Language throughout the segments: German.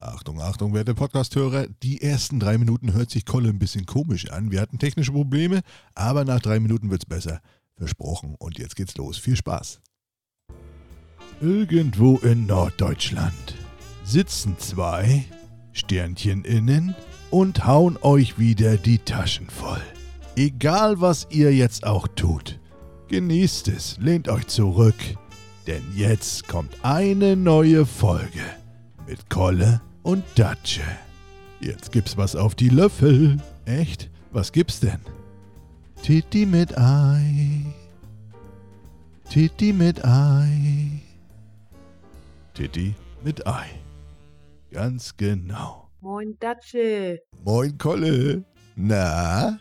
Achtung, Achtung, werte Podcast-Hörer. Die ersten drei Minuten hört sich Kolle ein bisschen komisch an. Wir hatten technische Probleme, aber nach drei Minuten wird's besser. Versprochen. Und jetzt geht's los. Viel Spaß. Irgendwo in Norddeutschland sitzen zwei Sternchen innen und hauen euch wieder die Taschen voll. Egal was ihr jetzt auch tut, genießt es, lehnt euch zurück, denn jetzt kommt eine neue Folge mit Kolle und Datsche. Jetzt gibt's was auf die Löffel. Echt? Was gibt's denn? Titi mit Ei. Titi mit Ei. Titi mit Ei. Ganz genau. Moin Datsche. Moin Kolle. Na,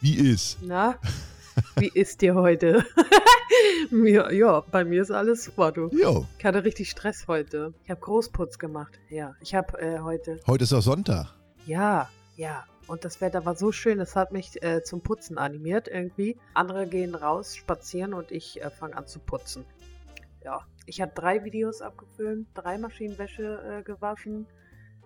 wie ist? Na, wie ist dir heute? mir, ja, bei mir ist alles super, du. Jo, Ich hatte richtig Stress heute. Ich habe Großputz gemacht. Ja, ich habe äh, heute. heute ist auch Sonntag. Ja, ja. Und das Wetter war so schön, das hat mich äh, zum Putzen animiert irgendwie. Andere gehen raus, spazieren und ich äh, fange an zu putzen. Ja, ich habe drei Videos abgefilmt, drei Maschinenwäsche äh, gewaschen,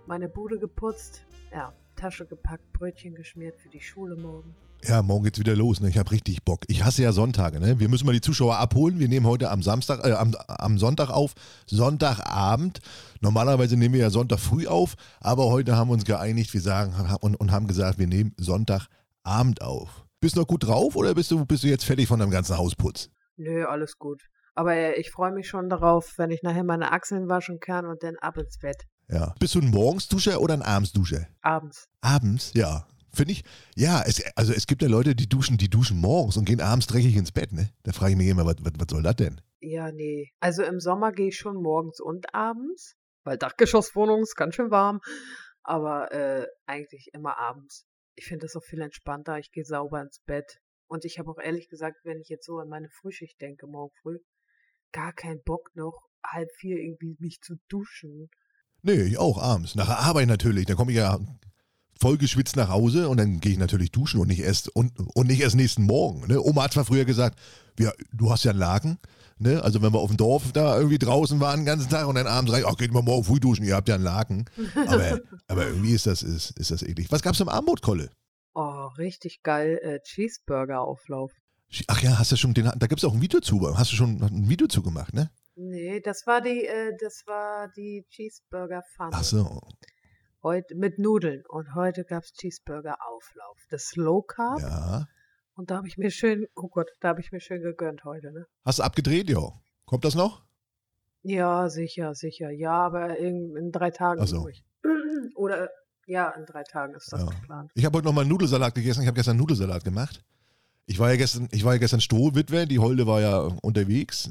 meine Bude geputzt, ja, Tasche gepackt, Brötchen geschmiert für die Schule morgen. Ja, morgen geht's wieder los. Ne? Ich habe richtig Bock. Ich hasse ja Sonntage. Ne? Wir müssen mal die Zuschauer abholen. Wir nehmen heute am Samstag, äh, am, am Sonntag auf, Sonntagabend. Normalerweise nehmen wir ja Sonntag früh auf, aber heute haben wir uns geeinigt. Wir sagen und, und haben gesagt, wir nehmen Sonntagabend auf. Bist du noch gut drauf oder bist du, bist du jetzt fertig von deinem ganzen Hausputz? Nö, alles gut. Aber äh, ich freue mich schon darauf, wenn ich nachher meine Achseln waschen kann und dann ab ins Bett. Ja. Bist du ein Morgensduscher oder ein Abendsduscher? Abends. Abends, ja. Finde ich, ja, es, also es gibt ja Leute, die duschen, die duschen morgens und gehen abends dreckig ins Bett, ne? Da frage ich mich immer, was, was, was soll das denn? Ja, nee. Also im Sommer gehe ich schon morgens und abends, weil Dachgeschosswohnung ist ganz schön warm. Aber äh, eigentlich immer abends. Ich finde das auch viel entspannter. Ich gehe sauber ins Bett. Und ich habe auch ehrlich gesagt, wenn ich jetzt so an meine Frühschicht denke, morgen früh, gar keinen Bock noch halb vier irgendwie mich zu duschen. Nee, ich auch abends. Nach der Arbeit natürlich. Da komme ich ja voll geschwitzt nach Hause und dann gehe ich natürlich duschen und nicht erst und, und nicht erst nächsten Morgen. Ne? Oma hat zwar früher gesagt, ja, du hast ja einen Laken. Ne? Also wenn wir auf dem Dorf da irgendwie draußen waren den ganzen Tag und dann abends rein, ach, geht mal morgen früh duschen, ihr habt ja einen Laken. Aber, aber irgendwie ist das, ist, ist das eklig. Was gab's im Armut, Kolle? Oh, richtig geil. Äh, Cheeseburger-Auflauf. Ach ja, hast du schon den, da gibt's auch ein Video zu. Hast du schon ein Video zu gemacht, ne? Nee, das war die, äh, das war die Cheeseburger-Pfanne. Ach so. Heute mit Nudeln. Und heute gab's Cheeseburger-Auflauf. Das Low Carb. Ja. Und da habe ich mir schön, oh Gott, da habe ich mir schön gegönnt heute, ne? Hast du abgedreht, ja? Kommt das noch? Ja, sicher, sicher. Ja, aber in, in drei Tagen Ach so. durch. Oder, ja, in drei Tagen ist das Ja. geplant. Ich habe heute nochmal Nudelsalat gegessen. Ich habe gestern Nudelsalat gemacht. Ich war ja gestern, ich war ja gestern Strohwitwe, die Holde war ja unterwegs.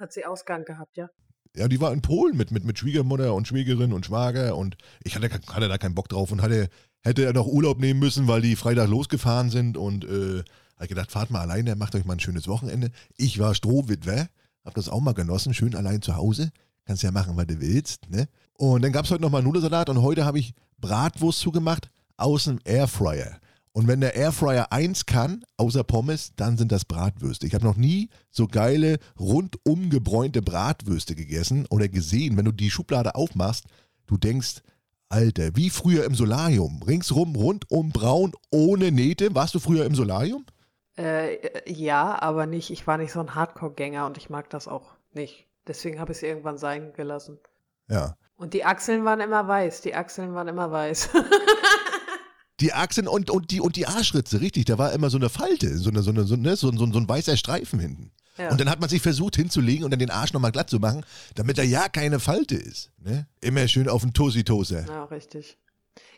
Hat sie Ausgang gehabt, ja? Ja, die war in Polen mit, mit, mit Schwiegermutter und Schwägerin und Schwager und ich hatte, hatte da keinen Bock drauf und hatte, hätte noch Urlaub nehmen müssen, weil die Freitag losgefahren sind und äh, habe gedacht, fahrt mal alleine, macht euch mal ein schönes Wochenende. Ich war Strohwitwe, hab das auch mal genossen, schön allein zu Hause. Kannst ja machen, was du willst, ne? Und dann gab es heute nochmal Nudelsalat und heute habe ich Bratwurst zugemacht aus dem Airfryer. Und wenn der Airfryer eins kann, außer Pommes, dann sind das Bratwürste. Ich habe noch nie so geile, rundum gebräunte Bratwürste gegessen oder gesehen. Wenn du die Schublade aufmachst, du denkst, Alter, wie früher im Solarium. Ringsrum, rundum braun, ohne Nähte. Warst du früher im Solarium? Äh, äh, ja, aber nicht, ich war nicht so ein Hardcore-Gänger und ich mag das auch nicht. Deswegen habe ich es irgendwann sein gelassen. Ja. Und die Achseln waren immer weiß, die Achseln waren immer weiß. Die Achsen und, und, die, und die Arschritze, richtig. Da war immer so eine Falte, so, eine, so, eine, so, ne, so, so, so ein weißer Streifen hinten. ja. Und dann hat man sich versucht hinzulegen und dann den Arsch nochmal glatt zu machen, damit da ja keine Falte ist. Ne? Immer schön auf den Tosi-Toaster. Ja, richtig.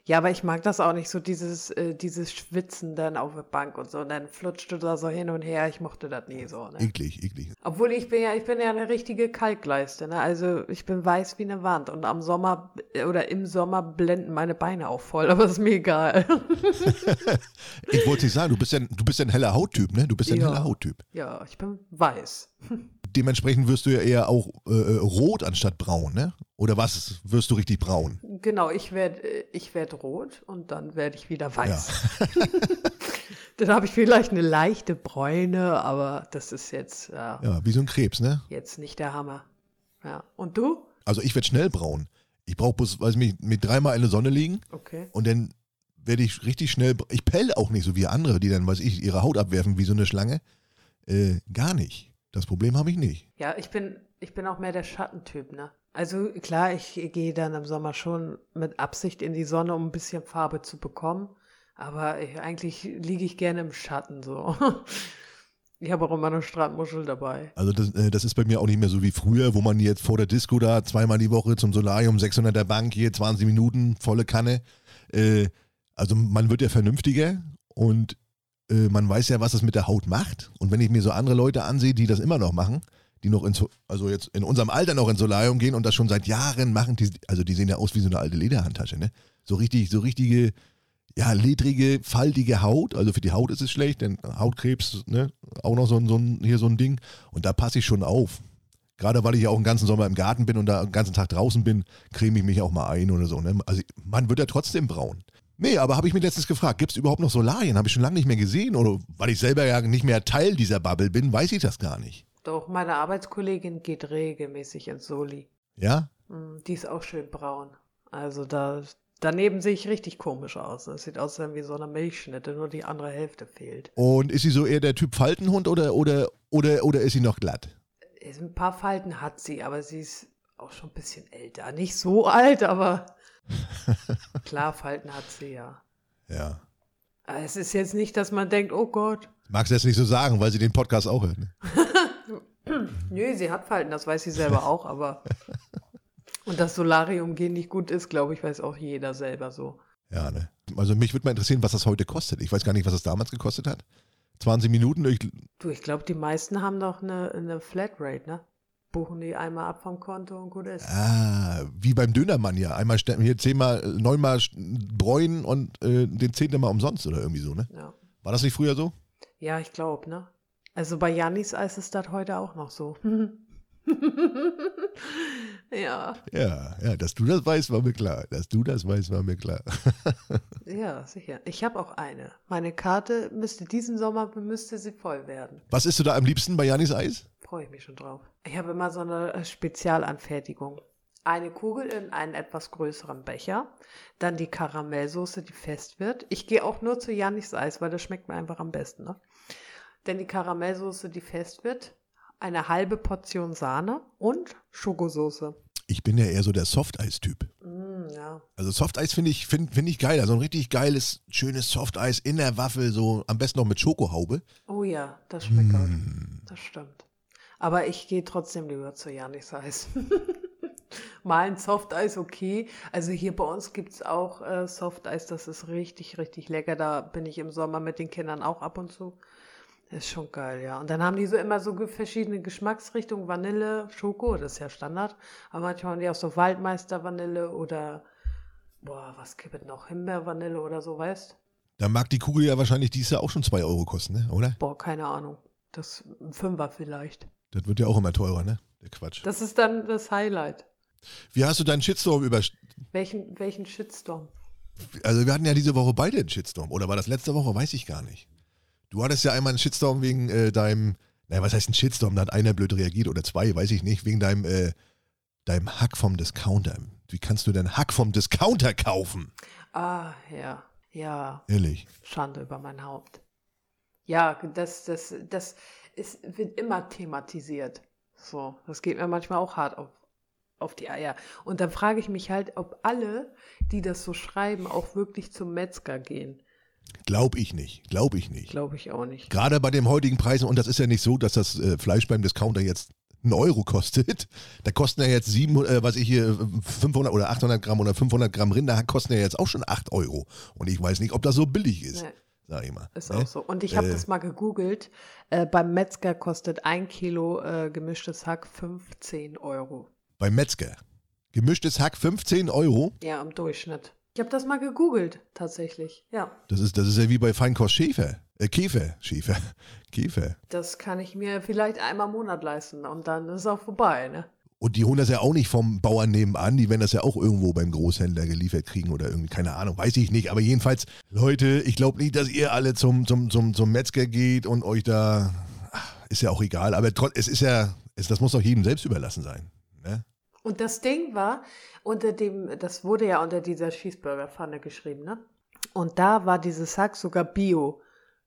Ja, aber ich mag das auch nicht, so dieses, äh, dieses Schwitzen dann auf der Bank und so. Und dann flutscht du da so hin und her. Ich mochte das nie so. Ne? Eklig, eklig. Obwohl ich bin ja, ich bin ja eine richtige Kalkleiste, ne? Also ich bin weiß wie eine Wand und am Sommer äh, oder im Sommer blenden meine Beine auch voll, aber ist mir egal. Ich wollte nicht sagen, du bist ja, du bist ja ein heller Hauttyp, ne? Du bist ja ein heller Hauttyp. ja, ich bin weiß. Dementsprechend wirst du ja eher auch äh, äh, rot anstatt braun, ne? Oder was wirst du richtig braun? Genau, ich werde ich werd rot und dann werde ich wieder weiß. dann habe ich vielleicht eine leichte Bräune, aber das ist jetzt ja, Ja, wie so ein Krebs, ne? jetzt nicht der Hammer. Ja. Und du? Also ich werde schnell braun. Ich brauche bloß, weiß mich, mit dreimal in der Sonne liegen Okay. und dann werde ich richtig schnell. Ich pell auch nicht so wie andere, die dann, weiß ich, ihre Haut abwerfen wie so eine Schlange. Äh, gar nicht. Das Problem habe ich nicht. Ja, ich bin, ich bin auch mehr der Schattentyp, ne? Also klar, ich gehe dann im Sommer schon mit Absicht in die Sonne, um ein bisschen Farbe zu bekommen. Aber ich, eigentlich liege ich gerne im Schatten so. Ich habe auch immer eine Strandmuschel dabei. Also das, äh, das ist bei mir auch nicht mehr so wie früher, wo man jetzt vor der Disco da zweimal die Woche zum Solarium, 600er Bank, hier 20 Minuten, volle Kanne. Äh, also man wird ja vernünftiger und äh, man weiß ja, was es mit der Haut macht. Und wenn ich mir so andere Leute ansehe, die das immer noch machen, die noch ins, also jetzt in unserem Alter noch ins Solarium gehen und das schon seit Jahren machen, die, also die sehen ja aus wie so eine alte Lederhandtasche, ne? So richtig, so richtige, ja, ledrige, faltige Haut. Also für die Haut ist es schlecht, denn Hautkrebs, ne? Auch noch so ein, so hier so ein Ding. Und da passe ich schon auf. Gerade weil ich ja auch den ganzen Sommer im Garten bin und da den ganzen Tag draußen bin, creme ich mich auch mal ein oder so. Ne? Also man wird ja trotzdem braun. Nee, aber habe ich mich letztens gefragt, gibt es überhaupt noch Solarien? Habe ich schon lange nicht mehr gesehen. Oder weil ich selber ja nicht mehr Teil dieser Bubble bin, weiß ich das gar nicht. Doch, meine Arbeitskollegin geht regelmäßig ins Soli. Ja? Hm, Die ist auch schön braun. Also da, daneben sehe ich richtig komisch aus. Das sieht aus wie so eine Milchschnitte, nur die andere Hälfte fehlt. Und ist sie so eher der Typ Faltenhund oder, oder, oder, oder ist sie noch glatt? Ein paar Falten hat sie, aber sie ist auch schon ein bisschen älter. Nicht so alt, aber klar, Falten hat sie ja. Ja. Aber Es ist jetzt nicht, dass man denkt, oh Gott. Magst du jetzt nicht so sagen, weil sie den Podcast auch hört. Ne? Nö, sie hat Falten, das weiß sie selber auch, aber. Und dass Solarium gehen nicht gut ist, glaube ich, weiß auch jeder selber so. Ja, ne? Also mich würde mal interessieren, was das heute kostet. Ich weiß gar nicht, was das damals gekostet hat. 20 Minuten, ich, Du, ich glaube, die meisten haben doch eine, eine Flatrate, ne? Buchen die einmal ab vom Konto und gut ist. Ah, wie beim Dönermann ja. Einmal hier zehnmal, neunmal bräunen und äh, den zehnten Mal umsonst oder irgendwie so, ne? Ja, War das nicht früher so? ja ich glaube, ne? Also bei Jannis Eis ist das heute auch noch so. ja, Ja, ja, dass du das weißt, war mir klar. Dass du das weißt, war mir klar. ja, sicher. Ich habe auch eine. Meine Karte müsste diesen Sommer müsste sie voll werden. Was isst du da am liebsten bei Janis Eis? Freue ich mich schon drauf. Ich habe immer so eine äh, Spezialanfertigung. Eine Kugel in einen etwas größeren Becher, dann die Karamellsoße, die fest wird. Ich gehe auch nur zu Jannis Eis, weil das schmeckt mir einfach am besten. Ne? Dann die Karamellsoße, die fest wird, eine halbe Portion Sahne und Schokosoße. Ich bin ja eher so der Softeis-Typ. Mm, ja. Also Softeis finde ich, find, find ich geil. Also ein richtig geiles, schönes Softeis in der Waffel, so am besten noch mit Schokohaube. Oh ja, das schmeckt gut. Mm. Das stimmt. Aber ich gehe trotzdem lieber zu Janis Eis. Mal ein Softeis, okay. Also hier bei uns gibt es auch äh, Softeis, das ist richtig, richtig lecker. Da bin ich im Sommer mit den Kindern auch ab und zu. Das ist schon geil, ja. Und dann haben die so immer so verschiedene Geschmacksrichtungen, Vanille, Schoko, das ist ja Standard. Aber manchmal haben die auch so Waldmeister Vanille oder, boah, was gibt es noch? Himbeer-Vanille oder so, weißt? Da mag die Kugel ja wahrscheinlich dieses Jahr auch schon 2 Euro kosten, ne? oder? Boah, keine Ahnung. Das ein Fünfer vielleicht. Das wird ja auch immer teurer, ne? Der Quatsch. Das ist dann das Highlight. Wie hast du deinen Shitstorm über... Welchen, welchen Shitstorm? Also wir hatten ja diese Woche beide einen Shitstorm. Oder war das letzte Woche? Weiß ich gar nicht. Du hattest ja einmal einen Shitstorm wegen äh, deinem... Naja, was heißt ein Shitstorm? Da hat einer blöd reagiert oder zwei, weiß ich nicht. Wegen deinem, äh, deinem Hack vom Discounter. Wie kannst du denn Hack vom Discounter kaufen? Ah, ja. Ja, Ehrlich. Schande über mein Haupt. Ja, das, das, das ist, wird immer thematisiert. So, das geht mir manchmal auch hart auf, auf die Eier. Und dann frage ich mich halt, ob alle, die das so schreiben, auch wirklich zum Metzger gehen. Glaub ich nicht. Glaub ich nicht. Glaube ich auch nicht. Gerade bei den heutigen Preisen, und das ist ja nicht so, dass das äh, Fleisch beim Discounter jetzt einen Euro kostet. Da kosten ja jetzt sieben, äh, was ich hier, 500 oder 800 Gramm oder 500 Gramm Rinder kosten ja jetzt auch schon 8 Euro. Und ich weiß nicht, ob das so billig ist, Nee. sag ich mal. Ist ne? auch so. Und ich habe Äh. das mal gegoogelt. Äh, beim Metzger kostet ein Kilo äh, gemischtes Hack 15 Euro. Beim Metzger. Gemischtes Hack 15 Euro. Ja, im Durchschnitt. Ich habe das mal gegoogelt, tatsächlich. Ja, Das ist, das ist ja wie bei Feinkost Schäfer. Äh, Käfer. Schäfer. Käfer. das kann ich mir vielleicht einmal im Monat leisten und dann ist es auch vorbei, ne? Und die holen das ja auch nicht vom Bauern nebenan, die werden das ja auch irgendwo beim Großhändler geliefert kriegen oder irgendwie, keine Ahnung, weiß ich nicht. Aber jedenfalls, Leute, ich glaube nicht, dass ihr alle zum, zum, zum, zum Metzger geht und euch da, ach, ist ja auch egal, aber trotz, es ist ja, es, das muss doch jedem selbst überlassen sein. Und das Ding war, unter dem, das wurde ja unter dieser Cheeseburger-Pfanne geschrieben, ne? Und da war dieses Hack sogar Bio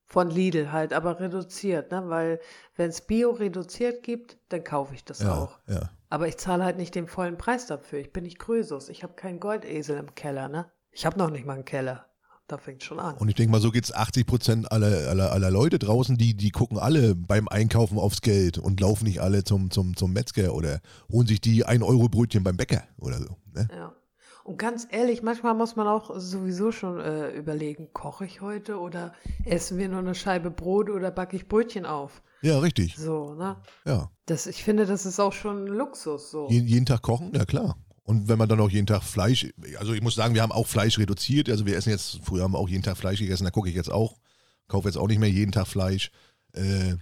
von Lidl halt, aber reduziert, ne? Weil wenn es Bio reduziert gibt, dann kaufe ich das Ja, auch. ja. Aber ich zahle halt nicht den vollen Preis dafür. Ich bin nicht Krösus. Ich habe keinen Goldesel im Keller, ne? Ich habe noch nicht mal einen Keller. Da fängt schon an. Und ich denke mal, so geht es 80 Prozent aller, aller, aller Leute draußen, die, die gucken alle beim Einkaufen aufs Geld und laufen nicht alle zum, zum, zum Metzger oder holen sich die 1-Euro-Brötchen beim Bäcker oder so. Ne? Ja. Und ganz ehrlich, manchmal muss man auch sowieso schon äh, überlegen, koche ich heute oder essen wir nur eine Scheibe Brot oder backe ich Brötchen auf? Ja, richtig. So, ne? Ja. Das, ich finde, das ist auch schon Luxus. So. Je, jeden Tag kochen, ja klar. Und wenn man dann auch jeden Tag Fleisch, also ich muss sagen, wir haben auch Fleisch reduziert. Also wir essen jetzt, früher haben wir auch jeden Tag Fleisch gegessen, da gucke ich jetzt auch. Kaufe jetzt auch nicht mehr jeden Tag Fleisch. Äh,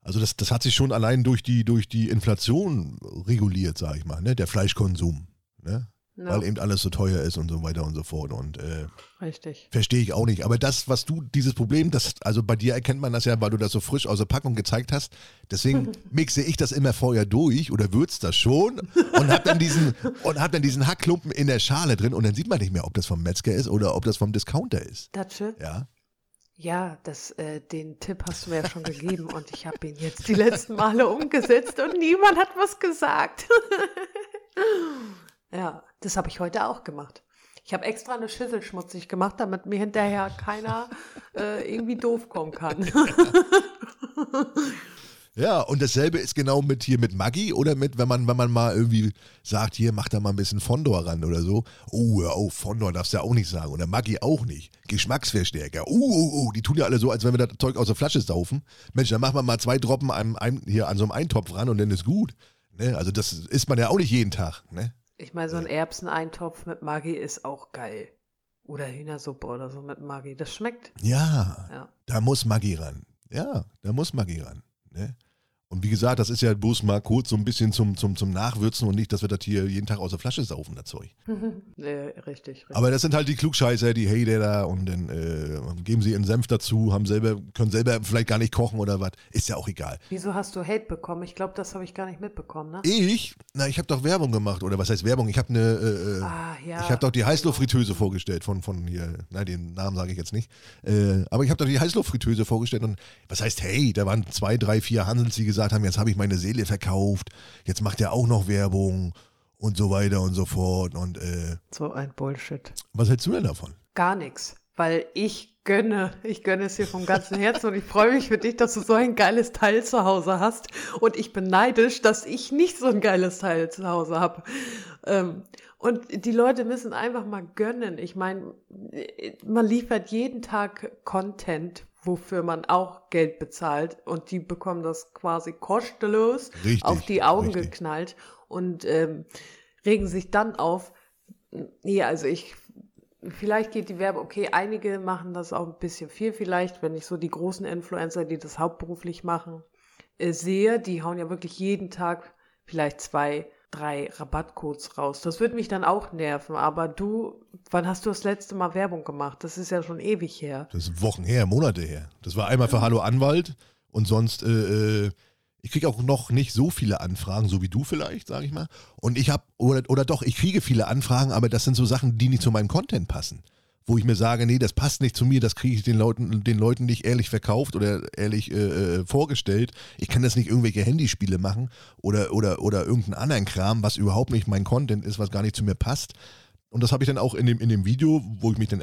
also das, das hat sich schon allein durch die, durch die Inflation reguliert, sage ich mal, ne? der Fleischkonsum. Ne? Ja, Weil eben alles so teuer ist und so weiter und so fort. Und äh, richtig. verstehe ich auch nicht. Aber das, was du, dieses Problem, das, also bei dir erkennt man das ja, weil du das so frisch aus der Packung gezeigt hast. Deswegen mixe ich das immer vorher durch oder würze das schon und hab dann diesen und hab dann diesen Hackklumpen in der Schale drin und dann sieht man nicht mehr, ob das vom Metzger ist oder ob das vom Discounter ist. Datsche? Ja. Ja, das, äh, den Tipp hast du mir ja schon gegeben und ich habe ihn jetzt die letzten Male umgesetzt und niemand hat was gesagt. ja, das habe ich heute auch gemacht. Ich habe extra eine Schüssel schmutzig gemacht, damit mir hinterher keiner äh, irgendwie doof kommen kann. Ja, und dasselbe ist genau mit hier mit Maggi oder mit, wenn man, wenn man mal irgendwie sagt, hier mach da mal ein bisschen Fondor ran oder so. Oh, auf, Fondor darfst du ja auch nicht sagen. Oder Maggi auch nicht. Geschmacksverstärker. Uh, uh, uh, die tun ja alle so, als wenn wir das Zeug aus der Flasche saufen. Mensch, dann machen wir mal zwei Droppen an, einem, hier an so einem Eintopf ran und dann ist gut. Ne? Also das isst man ja auch nicht jeden Tag. Ne? Ich meine, so ein Erbseneintopf mit Maggi ist auch geil. Oder Hühnersuppe oder so mit Maggi. Das schmeckt. Ja, Ja. da muss Maggi ran. Ja, da muss Maggi ran. Ne? Und wie gesagt, das ist ja bloß mal kurz so ein bisschen zum, zum, zum Nachwürzen und nicht, dass wir das hier jeden Tag aus der Flasche saufen, das Zeug. nee, richtig, richtig. Aber das sind halt die Klugscheißer, die Hater da und dann äh, geben sie ihren Senf dazu, haben selber, können selber vielleicht gar nicht kochen oder was. Ist ja auch egal. Wieso hast du Hate bekommen? Ich glaube, das habe ich gar nicht mitbekommen, ne? Ich? Na, ich habe doch Werbung gemacht. Oder was heißt Werbung? Ich habe eine. Äh, äh, Ah, ja. Ich habe doch die Heißluftfritteuse vorgestellt von, von hier, nein, den Namen sage ich jetzt nicht. Äh, aber ich habe doch die Heißluftfritteuse vorgestellt und was heißt, hey, da waren zwei, drei, vier Hansels, die gesagt haben, jetzt habe ich meine Seele verkauft, jetzt macht er auch noch Werbung und so weiter und so fort. Und äh, So ein Bullshit. was hältst du denn davon? Gar nichts. Weil ich gönne, ich gönne es dir vom ganzen Herzen und ich freue mich für dich, dass du so ein geiles Teil zu Hause hast. Und ich bin neidisch, dass ich nicht so ein geiles Teil zu Hause habe. Ähm, und die Leute müssen einfach mal gönnen. Ich meine, man liefert jeden Tag Content, wofür man auch Geld bezahlt und die bekommen das quasi kostenlos Richtig, auf die Augen richtig. geknallt und ähm, regen sich dann auf. Nee, also ich, vielleicht geht die Werbung, okay, einige machen das auch ein bisschen viel vielleicht, wenn ich so die großen Influencer, die das hauptberuflich machen, äh, sehe, die hauen ja wirklich jeden Tag vielleicht zwei, drei Rabattcodes raus. Das würde mich dann auch nerven, aber du, wann hast du das letzte Mal Werbung gemacht? Das ist ja schon ewig her. Das ist Wochen her, Monate her. Das war einmal für Hallo Anwalt und sonst, äh, äh, ich kriege auch noch nicht so viele Anfragen, so wie du vielleicht, sage ich mal. Und ich habe, oder, oder doch, ich kriege viele Anfragen, aber das sind so Sachen, die nicht zu meinem Content passen. Wo ich mir sage, nee, das passt nicht zu mir, das kriege ich den Leuten, den Leuten nicht ehrlich verkauft oder ehrlich äh, äh, vorgestellt. Ich kann das nicht irgendwelche Handyspiele machen oder, oder, oder irgendeinen anderen Kram, was überhaupt nicht mein Content ist, was gar nicht zu mir passt. Und das habe ich dann auch in dem, in dem Video, wo ich mich dann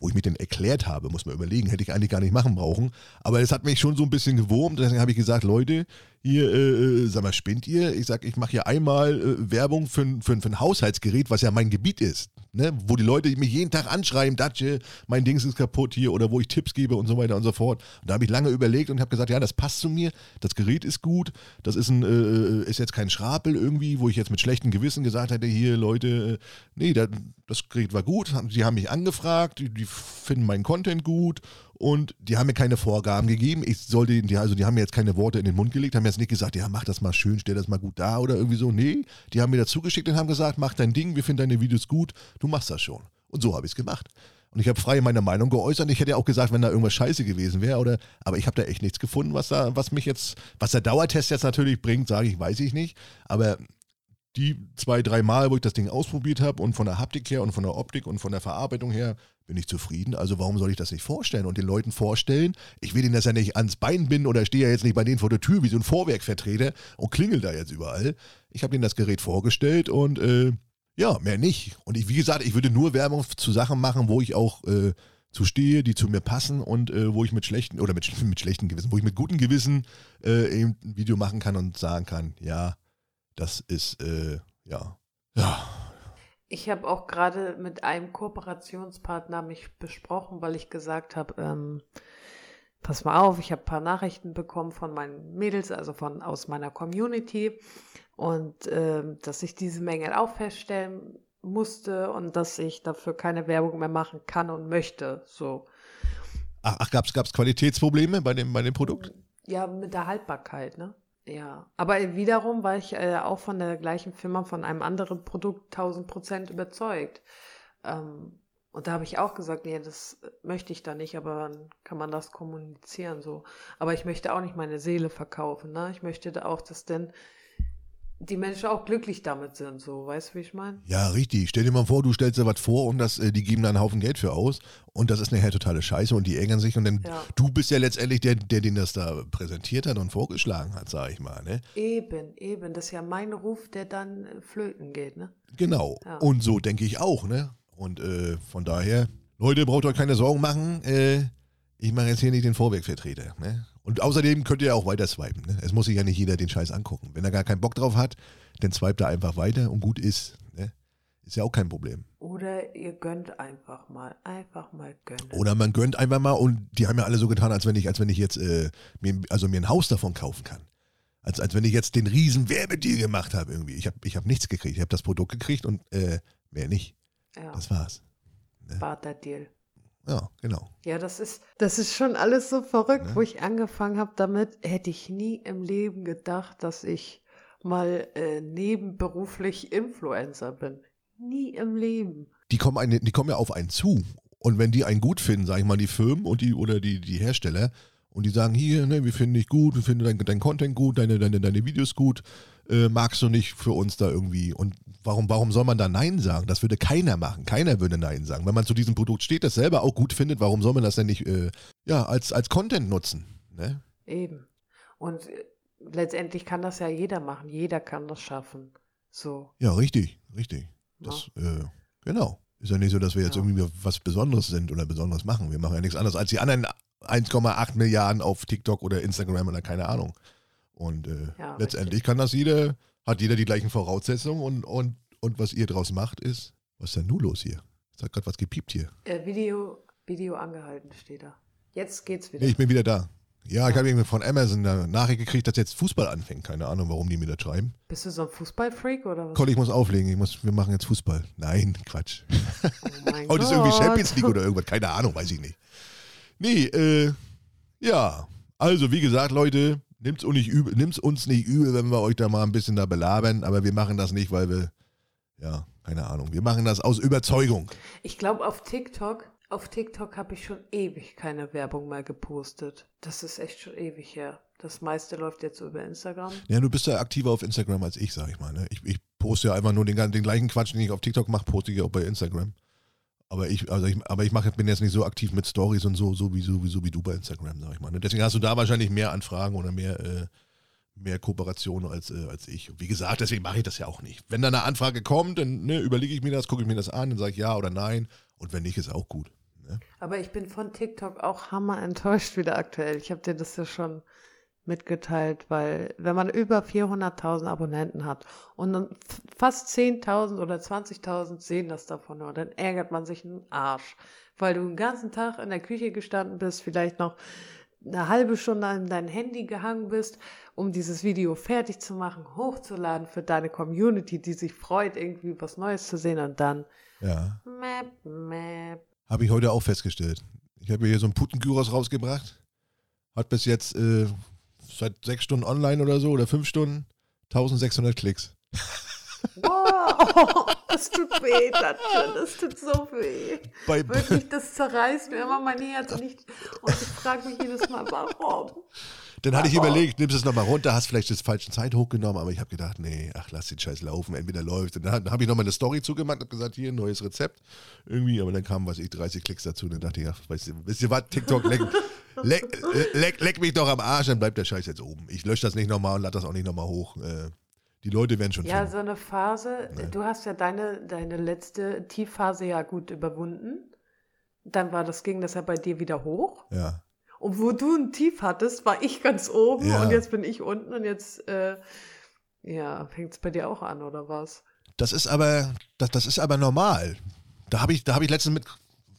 wo ich mich dann erklärt habe, muss man überlegen, hätte ich eigentlich gar nicht machen brauchen. Aber es hat mich schon so ein bisschen gewurmt. Deswegen habe ich gesagt, Leute, hier, äh, äh, sag mal, spinnt ihr? Ich sage, ich mache hier einmal äh, Werbung für, ein- für, für ein Haushaltsgerät, was ja mein Gebiet ist. Ne? Wo die Leute mich jeden Tag anschreiben, Datsche, mein Dings ist kaputt hier oder wo ich Tipps gebe und so weiter und so fort. Und da habe ich lange überlegt und habe gesagt, ja, das passt zu mir, das Gerät ist gut, das ist, ein, äh, ist jetzt kein Schrapel irgendwie, wo ich jetzt mit schlechtem Gewissen gesagt hätte, hier Leute, äh, nee, das, das Gerät war gut, die haben mich angefragt, die, die finden meinen Content gut und die haben mir keine Vorgaben gegeben. Ich sollte, die, also die haben mir jetzt keine Worte in den Mund gelegt, haben jetzt nicht gesagt, ja, mach das mal schön, stell das mal gut da oder irgendwie so. Nee, die haben mir dazu geschickt und haben gesagt, mach dein Ding, wir finden deine Videos gut, du machst das schon. Und so habe ich es gemacht. Und ich habe frei meine Meinung geäußert. Ich hätte ja auch gesagt, wenn da irgendwas scheiße gewesen wäre, oder, aber ich habe da echt nichts gefunden, was da, was mich jetzt, was der Dauertest jetzt natürlich bringt, sage ich, weiß ich nicht. Aber die zwei, drei Mal, wo ich das Ding ausprobiert habe und von der Haptik her und von der Optik und von der Verarbeitung her bin ich zufrieden. Also warum soll ich das nicht vorstellen und den Leuten vorstellen? Ich will ihnen das ja nicht ans Bein binden oder stehe ja jetzt nicht bei denen vor der Tür wie so ein Vorwerkvertreter und klingel da jetzt überall. Ich habe ihnen das Gerät vorgestellt und äh, ja, mehr nicht. Und ich, wie gesagt, ich würde nur Werbung zu Sachen machen, wo ich auch äh, zu stehe, die zu mir passen und äh, wo ich mit schlechten oder mit, mit schlechten Gewissen, wo ich mit gutem Gewissen äh, eben ein Video machen kann und sagen kann, ja, das ist, äh, ja, ja. Ich habe auch gerade mit einem Kooperationspartner mich besprochen, weil ich gesagt habe, ähm, pass mal auf, ich habe ein paar Nachrichten bekommen von meinen Mädels, also von aus meiner Community und ähm, dass ich diese Menge auch feststellen musste und dass ich dafür keine Werbung mehr machen kann und möchte. So. Ach, ach gab es Qualitätsprobleme bei dem, bei dem Produkt? Ja, mit der Haltbarkeit, ne? Ja, aber wiederum war ich äh, auch von der gleichen Firma, von einem anderen Produkt 1000 Prozent überzeugt. Ähm, und da habe ich auch gesagt, nee, das möchte ich da nicht, aber dann kann man das kommunizieren so. Aber ich möchte auch nicht meine Seele verkaufen, ne? Ich möchte da auch, dass denn die Menschen auch glücklich damit sind, so, weißt du, wie ich meine? Ja, richtig. Stell dir mal vor, du stellst dir was vor und das, äh, die geben da einen Haufen Geld für aus und das ist nachher totale Scheiße und die ärgern sich und dann ja. du bist ja letztendlich der, der den das da präsentiert hat und vorgeschlagen hat, sag ich mal, ne? Eben, eben. Das ist ja mein Ruf, der dann äh, flöten geht, ne? Genau. Ja. Und so denke ich auch, ne? Und äh, von daher, Leute, braucht euch keine Sorgen machen. Äh, ich mache jetzt hier nicht den Vorwerkvertreter. Ne? Und außerdem könnt ihr auch weiter swipen. Ne? Es muss sich ja nicht jeder den Scheiß angucken. Wenn er gar keinen Bock drauf hat, dann swipet er einfach weiter und gut ist. Ne? Ist ja auch kein Problem. Oder ihr gönnt einfach mal. Einfach mal gönnen. Oder man gönnt einfach mal und die haben ja alle so getan, als wenn ich, als wenn ich jetzt äh, mir, also mir ein Haus davon kaufen kann. Als, als wenn ich jetzt den riesen Werbedeal gemacht habe irgendwie. Ich habe ich hab nichts gekriegt. Ich habe das Produkt gekriegt und äh, mehr nicht. Ja. Das war's. Ne? Barter-Deal. Ja, genau. Ja, das ist, das ist schon alles so verrückt. Ne? Wo ich angefangen habe damit, hätte ich nie im Leben gedacht, dass ich mal äh, nebenberuflich Influencer bin. Nie im Leben. Die kommen, eine, die kommen ja auf einen zu. Und wenn die einen gut finden, sage ich mal, die Firmen und die oder die, die Hersteller, und die sagen, hier, ne, wir finden dich gut, wir finden dein, dein Content gut, deine, deine, deine Videos gut, äh, magst du nicht für uns da irgendwie? Und warum, warum soll man da Nein sagen? Das würde keiner machen. Keiner würde Nein sagen. Wenn man zu diesem Produkt steht, das selber auch gut findet, warum soll man das denn nicht äh, ja, als, als Content nutzen? Ne? Eben. Und äh, letztendlich kann das ja jeder machen. Jeder kann das schaffen. So. Ja, richtig, richtig. Das, ja. äh, genau. Ist ja nicht so, dass wir jetzt ja. irgendwie was Besonderes sind oder Besonderes machen. Wir machen ja nichts anderes als die anderen 1,8 Milliarden auf TikTok oder Instagram oder keine Ahnung. Und äh, ja, letztendlich richtig. kann das jeder, hat jeder die gleichen Voraussetzungen und, und, und was ihr draus macht ist, was ist denn nun los hier? Es hat gerade was gepiept hier. Äh, Video, Video angehalten steht da. Jetzt geht's wieder. Nee, ich bin wieder da. Ja, ich habe irgendwie von Amazon eine Nachricht gekriegt, dass jetzt Fußball anfängt. Keine Ahnung, warum die mir das schreiben. Bist du so ein Fußballfreak oder was? Koll, ich muss auflegen. Ich muss, wir machen jetzt Fußball. Nein, Quatsch. Oh mein Heute ist irgendwie Champions League oder irgendwas. Keine Ahnung, weiß ich nicht. Nee, äh, ja. Also, wie gesagt, Leute, nimmt's uns nicht übel, nimmt's uns nicht übel, wenn wir euch da mal ein bisschen da belabern, aber wir machen das nicht, weil wir, ja, keine Ahnung, wir machen das aus Überzeugung. Ich glaube, auf TikTok, auf TikTok habe ich schon ewig keine Werbung mehr gepostet. Das ist echt schon ewig her. Das meiste läuft jetzt über Instagram. Ja, du bist ja aktiver auf Instagram als ich, sag ich mal. Ne? Ich, ich poste ja einfach nur den, den gleichen Quatsch, den ich auf TikTok mache, poste ich auch bei Instagram. Aber ich, also ich, aber ich mach, bin jetzt nicht so aktiv mit Stories und so, so wie, so, wie, so wie du bei Instagram, sag ich mal. Ne? deswegen hast du da wahrscheinlich mehr Anfragen oder mehr, äh, mehr Kooperationen als, äh, als ich. Und wie gesagt, deswegen mache ich das ja auch nicht. Wenn da eine Anfrage kommt, dann ne, überlege ich mir das, gucke ich mir das an, dann sage ich ja oder nein. Und wenn nicht, ist auch gut. Ne? Aber ich bin von TikTok auch hammer enttäuscht wieder aktuell. Ich habe dir das ja schon mitgeteilt, weil wenn man über 400.000 Abonnenten hat und dann fast 10.000 oder 20.000 sehen das davon nur, dann ärgert man sich einen Arsch, weil du den ganzen Tag in der Küche gestanden bist, vielleicht noch eine halbe Stunde an dein Handy gehangen bist, um dieses Video fertig zu machen, hochzuladen für deine Community, die sich freut, irgendwie was Neues zu sehen und dann ja. Map, map. Habe ich heute auch festgestellt. Ich habe hier so einen Putengyros rausgebracht. Hat bis jetzt äh, seit sechs Stunden online oder so oder fünf Stunden 1600 Klicks. Wow, das tut weh, Tatschen, das tut so weh. Bei, Wirklich, das zerreißt mir immer mein Herz und ich, und ich frage mich jedes Mal, warum? Dann hatte ich überlegt, nimmst es nochmal runter, hast vielleicht das falsche Zeit hochgenommen, aber ich habe gedacht, nee, ach, lass den Scheiß laufen, entweder läuft. Und dann habe ich nochmal eine Story zugemacht und gesagt, hier, ein neues Rezept. Irgendwie, aber dann kamen, was ich, 30 Klicks dazu. Und dann dachte ich, ach, weißt du, wisst ihr was, TikTok, leck, leck, leck, leck, mich doch am Arsch, dann bleibt der Scheiß jetzt oben. Ich lösche das nicht nochmal und lade das auch nicht nochmal hoch. Äh, die Leute werden schon Ja, finden. so eine Phase, nee. du hast ja deine, deine letzte Tiefphase ja gut überwunden. Dann war das, ging das ja bei dir wieder hoch. Ja. Und wo du ein Tief hattest, war ich ganz oben ja. und jetzt bin ich unten und jetzt, äh, ja, fängt es bei dir auch an, oder was? Das ist aber, das, das ist aber normal. Da habe ich, da ich letztens mit,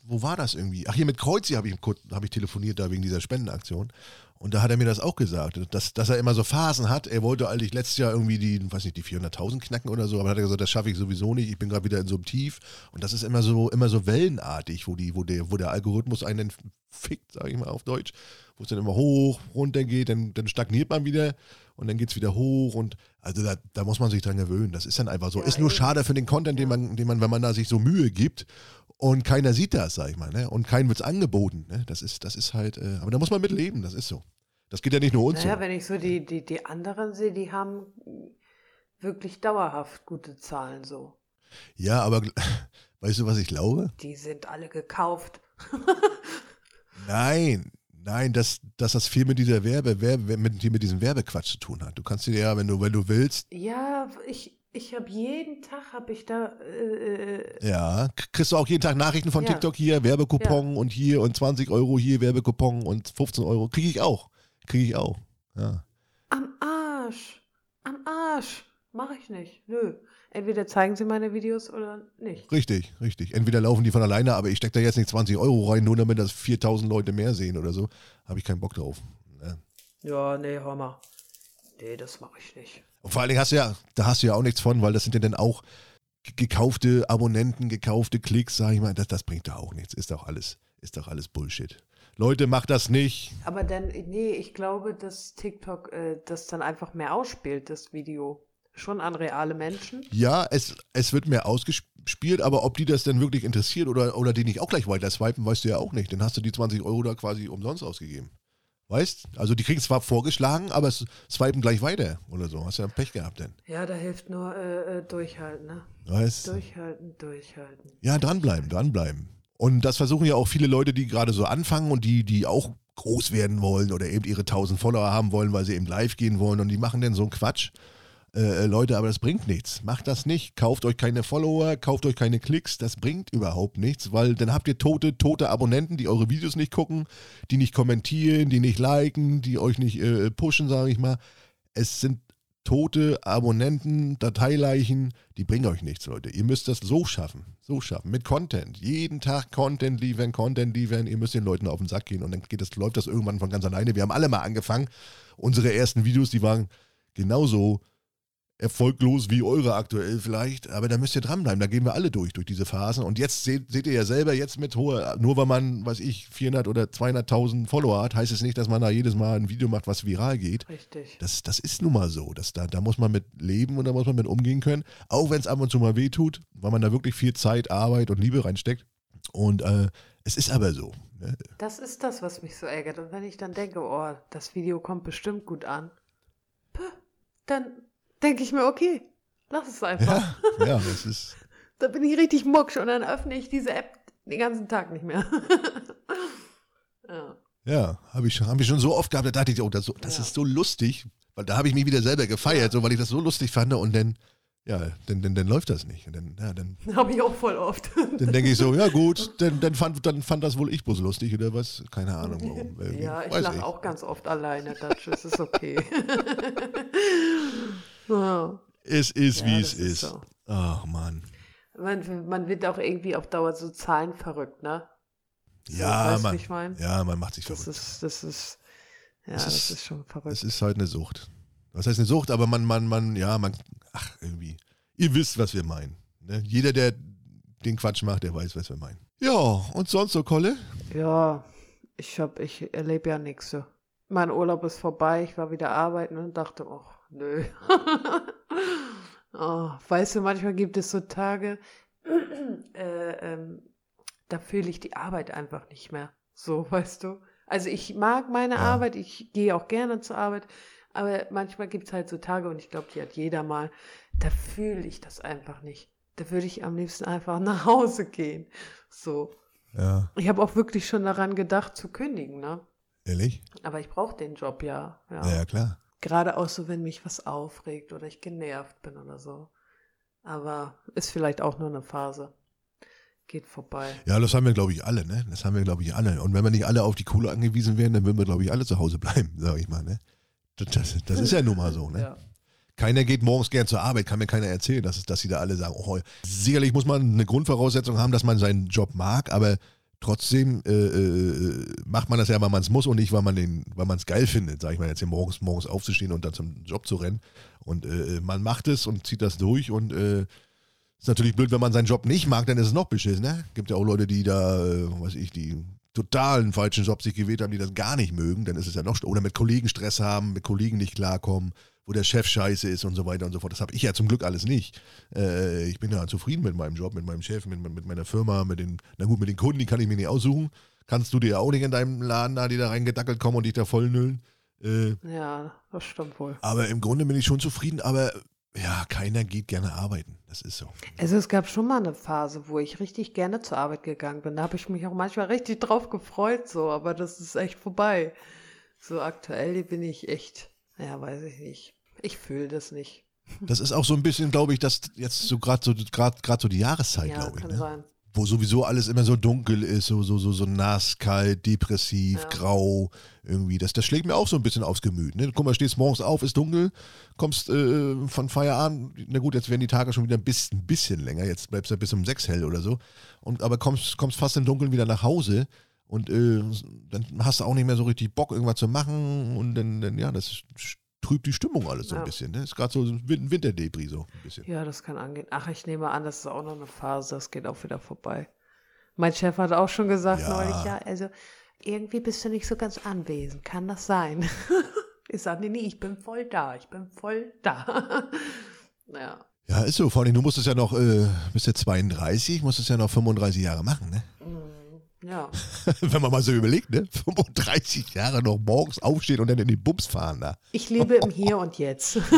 wo war das irgendwie? Ach, hier mit Kreuzi habe ich, hab ich telefoniert da wegen dieser Spendenaktion. Und da hat er mir das auch gesagt, dass, dass er immer so Phasen hat. Er wollte eigentlich letztes Jahr irgendwie die, weiß nicht, die 400.000 knacken oder so, aber hat er gesagt, das schaffe ich sowieso nicht. Ich bin gerade wieder in so einem Tief. Und das ist immer so, immer so wellenartig, wo, die, wo, der, wo der Algorithmus einen fickt, sage ich mal auf Deutsch, wo es dann immer hoch, runter geht, dann, dann stagniert man wieder und dann geht es wieder hoch. Und also da, da, muss man sich dran gewöhnen. Das ist dann einfach so. Ja, ist nur schade für den Content, den man, den man, wenn man da sich so Mühe gibt und keiner sieht das, sag ich mal, ne? Und keinem wird es angeboten. Ne? Das ist, das ist halt, äh, aber da muss man mit leben, das ist so. Das geht ja nicht nur uns naja, so. wenn ich so die, die, die anderen sehe, die haben wirklich dauerhaft gute Zahlen so. Ja, aber weißt du, was ich glaube? Die sind alle gekauft. nein, nein, dass, dass das viel mit dieser Werbe, Werbe mit, mit diesem Werbequatsch zu tun hat. Du kannst dir ja, wenn du, wenn du willst. Ja, ich, ich habe jeden Tag habe ich da. Äh, äh, ja, kriegst du auch jeden Tag Nachrichten von ja. TikTok hier, Werbekupon ja. und hier und 20 Euro hier, Werbekupon und 15 Euro. Kriege ich auch. Kriege ich auch. Ja. Am Arsch. Am Arsch. Mache ich nicht. Nö. Entweder zeigen sie meine Videos oder nicht. Richtig, richtig. Entweder laufen die von alleine, aber ich stecke da jetzt nicht 20 Euro rein, nur damit das 4000 Leute mehr sehen oder so. Habe ich keinen Bock drauf. Ja, ja nee, hör mal. Nee, das mache ich nicht. Und vor allen Dingen hast du ja, da hast du ja auch nichts von, weil das sind ja dann auch gekaufte Abonnenten, gekaufte Klicks, sag ich mal. Das, das bringt doch auch nichts. Ist doch alles, ist doch alles Bullshit. Leute, macht das nicht. Aber dann, nee, ich glaube, dass TikTok äh, das dann einfach mehr ausspielt, das Video. Schon an reale Menschen. Ja, es, es wird mehr ausgespielt, aber ob die das denn wirklich interessiert oder, oder die nicht auch gleich weiter swipen, weißt du ja auch nicht. Dann hast du die 20 Euro da quasi umsonst ausgegeben. Weißt? Also die kriegen zwar vorgeschlagen, aber es swipen gleich weiter oder so. Hast ja Pech gehabt denn. Ja, da hilft nur äh, äh durchhalten, ne? Weißt? Durchhalten, durchhalten. Ja, dranbleiben, dranbleiben. Und das versuchen ja auch viele Leute, die gerade so anfangen und die, die auch groß werden wollen oder eben ihre 1000 Follower haben wollen, weil sie eben live gehen wollen und die machen dann so einen Quatsch. Äh, äh, Leute, aber das bringt nichts. Macht das nicht. Kauft euch keine Follower, kauft euch keine Klicks. Das bringt überhaupt nichts, weil dann habt ihr tote, tote Abonnenten, die eure Videos nicht gucken, die nicht kommentieren, die nicht liken, die euch nicht äh, pushen, sage ich mal. Es sind tote Abonnenten, Dateileichen, die bringen euch nichts, Leute. Ihr müsst das so schaffen, so schaffen, mit Content. Jeden Tag Content liefern, Content liefern. Ihr müsst den Leuten auf den Sack gehen und dann geht das, läuft das irgendwann von ganz alleine. Wir haben alle mal angefangen. Unsere ersten Videos, die waren genauso erfolglos wie eure aktuell vielleicht, aber da müsst ihr dranbleiben. Da gehen wir alle durch, durch diese Phasen. Und jetzt seht, seht ihr ja selber, jetzt mit hoher, nur weil man, weiß ich, 400 oder 200.000 Follower hat, heißt es nicht, dass man da jedes Mal ein Video macht, was viral geht. Richtig. Das, das ist nun mal so. Das, da, da muss man mit leben und da muss man mit umgehen können. Auch wenn es ab und zu mal weh tut, weil man da wirklich viel Zeit, Arbeit und Liebe reinsteckt. Und äh, es ist aber so. Ne? Das ist das, was mich so ärgert. Und wenn ich dann denke, oh, das Video kommt bestimmt gut an, dann denke ich mir, okay, lass es einfach. Ja, ja das ist. da bin ich richtig mucksch und dann öffne ich diese App den ganzen Tag nicht mehr. ja. Ja, habe ich, hab ich schon so oft gehabt, da dachte ich, oh, das, das ja. ist so lustig, weil da habe ich mich wieder selber gefeiert, so, weil ich das so lustig fand und dann, ja, dann, dann, dann läuft das nicht. dann, ja, dann habe ich auch voll oft. Dann denke ich so, ja gut, dann, dann, fand, dann fand das wohl ich bloß lustig oder was? Keine Ahnung warum. ja, ich lache auch ganz oft alleine, das ist okay. Ja. Es ist, ja, wie es ist. ist. So. Ach, Mann. Man, man wird auch irgendwie auf Dauer so Zahlen verrückt, ne? So, ja, man, ich mein? ja, man macht sich das verrückt. Ist, das ist, ja, das, das ist, schon verrückt. Es ist halt eine Sucht. Was heißt eine Sucht? Aber man, man, man, ja, man, ach, irgendwie. Ihr wisst, was wir meinen. Ne? Jeder, der den Quatsch macht, der weiß, was wir meinen. Ja, und sonst so, Kolle? Ja, ich hab, ich erlebe ja nichts so. Mein Urlaub ist vorbei, ich war wieder arbeiten und dachte, oh, nö. oh, weißt du, manchmal gibt es so Tage, äh, ähm, da fühle ich die Arbeit einfach nicht mehr. So, weißt du? Also ich mag meine Ja. Arbeit, ich gehe auch gerne zur Arbeit, aber manchmal gibt es halt so Tage, und ich glaube, die hat jeder mal, da fühle ich das einfach nicht. Da würde ich am liebsten einfach nach Hause gehen. So. Ja, Ich habe auch wirklich schon daran gedacht zu kündigen, ne? ehrlich? Aber ich brauche den Job ja. ja. Ja, ja, klar. Gerade auch so, wenn mich was aufregt oder ich genervt bin oder so. Aber ist vielleicht auch nur eine Phase. Geht vorbei. Ja, das haben wir, glaube ich, alle, ne? Das haben wir, glaube ich, alle. Und wenn wir nicht alle auf die Kohle angewiesen wären, dann würden wir, glaube ich, alle zu Hause bleiben, sage ich mal, ne? Das, das, das ist ja nun mal so, ne? Ja. Keiner geht morgens gern zur Arbeit, kann mir keiner erzählen, dass, es- dass sie da alle sagen, oh, sicherlich muss man eine Grundvoraussetzung haben, dass man seinen Job mag, aber trotzdem äh, äh, macht man das ja, weil man es muss und nicht, weil man den, weil man es geil findet, sage ich mal jetzt hier morgens, morgens aufzustehen und dann zum Job zu rennen. Und äh, man macht es und zieht das durch und äh, ist natürlich blöd, wenn man seinen Job nicht mag, dann ist es noch beschissen, ne? Gibt ja auch Leute, die da, äh, weiß ich, die totalen falschen Job sich gewählt haben, die das gar nicht mögen, dann ist es ja noch, oder mit Kollegen Stress haben, mit Kollegen nicht klarkommen, wo der Chef scheiße ist und so weiter und so fort. Das habe ich ja zum Glück alles nicht. Äh, ich bin ja zufrieden mit meinem Job, mit meinem Chef, mit, mit meiner Firma, mit den, na gut, mit den Kunden, die kann ich mir nicht aussuchen. Kannst du dir ja auch nicht in deinem Laden da, die da reingedackelt kommen und dich da vollnüllen. Äh, ja, das stimmt wohl. aber im Grunde bin ich schon zufrieden, aber ja, keiner geht gerne arbeiten. Das ist so. Also es gab schon mal eine Phase, wo ich richtig gerne zur Arbeit gegangen bin. Da habe ich mich auch manchmal richtig drauf gefreut, so, aber das ist echt vorbei. So aktuell bin ich echt, ja, weiß ich nicht. Ich fühle das nicht. Das ist auch so ein bisschen, glaube ich, dass jetzt so gerade so so die Jahreszeit, Ja, glaube ich, kann ne? sein. wo sowieso alles immer so dunkel ist, so so so so nass, kalt, depressiv, Ja. grau, irgendwie. Das das schlägt mir auch so ein bisschen aufs Gemüt. Ne? Guck mal, stehst morgens auf, ist dunkel, kommst äh, von Feierabend. Na gut, jetzt werden die Tage schon wieder ein bisschen, ein bisschen länger. Jetzt bleibst du bis um sechs hell oder so. Und aber kommst kommst fast im Dunkeln wieder nach Hause. Und äh, dann hast du auch nicht mehr so richtig Bock, irgendwas zu machen. Und dann, dann ja, das trübt die Stimmung alles so ein Ja. bisschen. Ne? Ist gerade so ein Win- Winterdepri so ein bisschen. Ja, das kann angehen. Ach, ich nehme an, das ist auch noch eine Phase, das geht auch wieder vorbei. Mein Chef hat auch schon gesagt Ja. neulich, ja, also irgendwie bist du nicht so ganz anwesend. Kann das sein? ich sage, nee, nee, ich bin voll da, ich bin voll da. ja. Ja, ist so. Vor allem, du musst es ja noch, äh, bist ja 32, musst es ja noch 35 Jahre machen, ne? Mm, Ja. Wenn man mal so überlegt, ne? 35 Jahre noch morgens aufstehen und dann in die Bums fahren da. Ich lebe im Hier und Jetzt.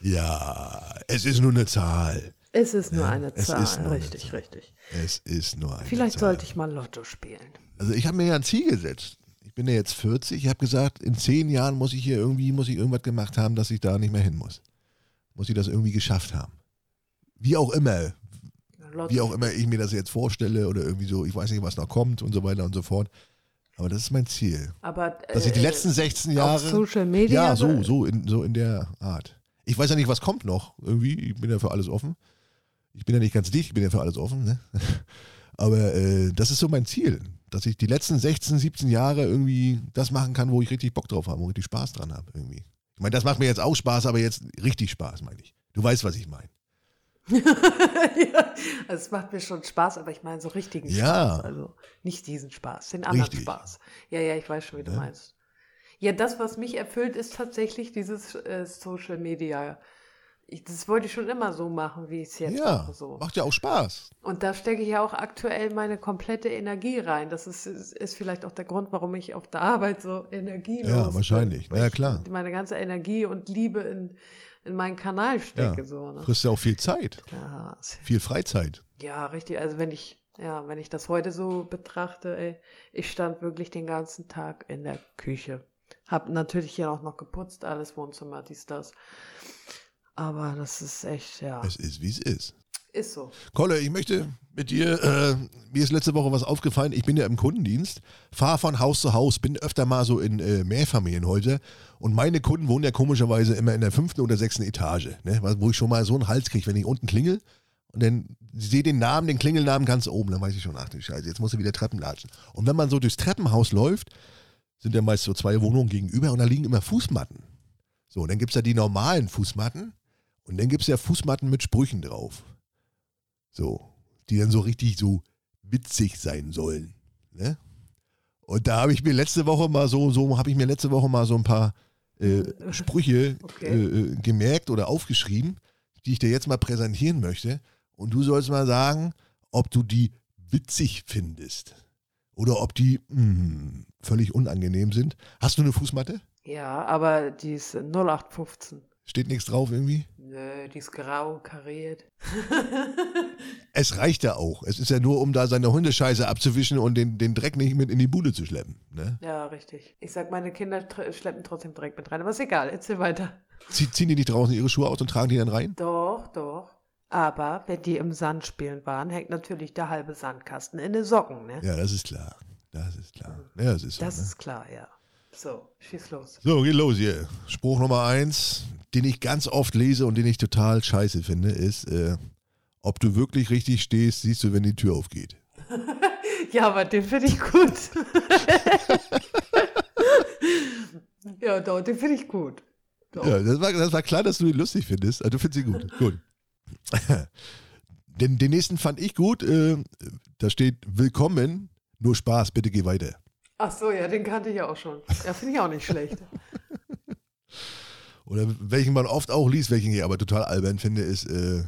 Ja, es ist nur eine Zahl. es ist nur Ja, eine es Zahl. ist nur eine richtig, richtig. Es ist nur eine Vielleicht Zahl. sollte ich mal Lotto spielen. Also ich habe mir ja ein Ziel gesetzt. Ich bin ja jetzt 40. Ich habe gesagt, in zehn Jahren muss ich hier irgendwie, muss ich irgendwas gemacht haben, dass ich da nicht mehr hin muss. Muss ich das irgendwie geschafft haben. Wie auch immer. Wie auch immer ich mir das jetzt vorstelle oder irgendwie so, ich weiß nicht, was noch kommt und so weiter und so fort. Aber das ist mein Ziel. Aber Dass ich die äh, letzten 16 auf Jahre. Social Media. Ja, so, so in, so in der Art. Ich weiß ja nicht, was kommt noch. Irgendwie, ich bin ja für alles offen. Ich bin ja nicht ganz dicht, ich bin ja für alles offen. Ne? Aber äh, das ist so mein Ziel, dass ich die letzten 16, 17 Jahre irgendwie das machen kann, wo ich richtig Bock drauf habe, wo ich richtig Spaß dran habe. Irgendwie. Ich meine, das macht mir jetzt auch Spaß, aber jetzt richtig Spaß, meine ich. Du weißt, was ich meine. ja, also es macht mir schon Spaß, aber ich meine so richtigen Ja. Spaß. Also nicht diesen Spaß, den anderen Richtig. Spaß. Ja, ja, ich weiß schon, wie du Ja. meinst. Ja, das, was mich erfüllt, ist tatsächlich dieses äh, Social Media. Ich, das wollte ich schon immer so machen, wie ich es jetzt ja, mache. So. macht ja auch Spaß. Und da stecke ich ja auch aktuell meine komplette Energie rein. Das ist, ist, ist vielleicht auch der Grund, warum ich auf der Arbeit so energielos Ja, wahrscheinlich. Na ja, klar. Meine ganze Energie und Liebe in, in meinen Kanal stecke. Ja. So, ne? Frisst ja auch viel Zeit, es- viel Freizeit. ja, richtig. Also wenn ich, ja, wenn ich das heute so betrachte, ey, ich stand wirklich den ganzen Tag in der Küche. Hab natürlich hier auch noch geputzt, alles Wohnzimmer, dies, das. Aber das ist echt, ja, Es ist, wie es ist. Ist so. Kolle, ich möchte mit dir, äh, mir ist letzte Woche was aufgefallen, ich bin ja im Kundendienst, fahre von Haus zu Haus, bin öfter mal so in äh, Mehrfamilienhäuser und meine Kunden wohnen ja komischerweise immer in der fünften oder sechsten Etage, ne? Wo ich schon mal so einen Hals kriege, wenn ich unten klingel und dann sehe den Namen, den Klingelnamen ganz oben, dann weiß ich schon, ach du Scheiße, jetzt muss ich wieder Treppen latschen. Und wenn man so durchs Treppenhaus läuft, sind ja meist so zwei Wohnungen gegenüber und da liegen immer Fußmatten. So, und dann gibt es ja die normalen Fußmatten und dann gibt es ja Fußmatten mit Sprüchen drauf. So, die dann so richtig so witzig sein sollen. Ne? Und da habe ich mir letzte Woche mal so, so habe ich mir letzte Woche mal so ein paar äh, Sprüche Okay. äh, äh, gemerkt oder aufgeschrieben, die ich dir jetzt mal präsentieren möchte. Und du sollst mal sagen, ob du die witzig findest. oder ob die mh, völlig unangenehm sind. Hast du eine Fußmatte? Ja, aber die ist 0815. Steht nichts drauf irgendwie? Nö, die ist grau, kariert. Es reicht ja auch. Es ist ja nur, um da seine Hundescheiße abzuwischen und den, den Dreck nicht mit in die Bude zu schleppen. Ne? ja, richtig. Ich sag, meine Kinder schleppen trotzdem Dreck mit rein. Aber ist egal, erzähl weiter. Sie, ziehen die nicht draußen ihre Schuhe aus und tragen die dann rein? Doch, doch. Aber wenn die im Sand spielen waren, hängt natürlich der halbe Sandkasten in den Socken, ne? Ja, das ist klar. Das ist klar. Ja, das ist so. Das ne? ist klar, ja. So, schieß los. So, geht los hier. Spruch Nummer eins, den ich ganz oft lese und den ich total scheiße finde, ist, äh, ob du wirklich richtig stehst, siehst du, wenn die Tür aufgeht. Ja, aber den finde ich gut. ja, doch, den finde ich gut. Doch. Ja, das war, das war klar, dass du ihn lustig findest. Also, du findest ihn gut. gut. Den, den nächsten fand ich gut. Äh, da steht Willkommen, nur Spaß, bitte geh weiter. Ach so, ja, den kannte ich ja auch schon. Ja, finde ich auch nicht schlecht. Oder welchen man oft auch liest, welchen ich aber total albern finde, ist äh,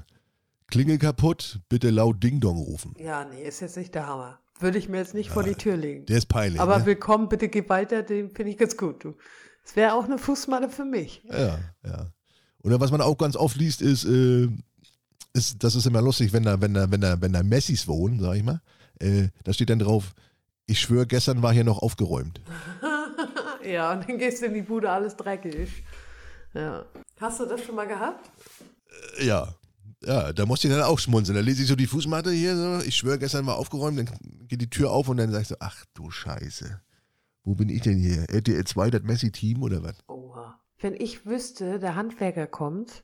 Klingel kaputt, bitte laut Ding Dong rufen. Ja, nee, ist jetzt nicht der Hammer. Würde ich mir jetzt nicht vor die Tür legen. Der ist peinlich. Aber ne? willkommen, bitte geh weiter, den finde ich ganz gut, du. Das wäre auch eine Fußmatte für mich. Ja, ja. Oder was man auch ganz oft liest, ist, äh, ist das ist immer lustig, wenn da, wenn da, wenn da, wenn da Messis wohnen, sag ich mal. Äh, da steht dann drauf, ich schwöre, gestern war hier noch aufgeräumt. Ja, und dann gehst du in die Bude, alles dreckig. Ja. Hast du das schon mal gehabt? Äh, Ja. Ja, da musste ich dann auch schmunzeln. Da lese ich so die Fußmatte hier, so, ich schwöre, gestern war aufgeräumt, dann geht die Tür auf und dann sagst du, ach du Scheiße. Wo bin ich denn hier? RTL 2, das Messi-Team oder was? Oha. Wenn ich wüsste, der Handwerker kommt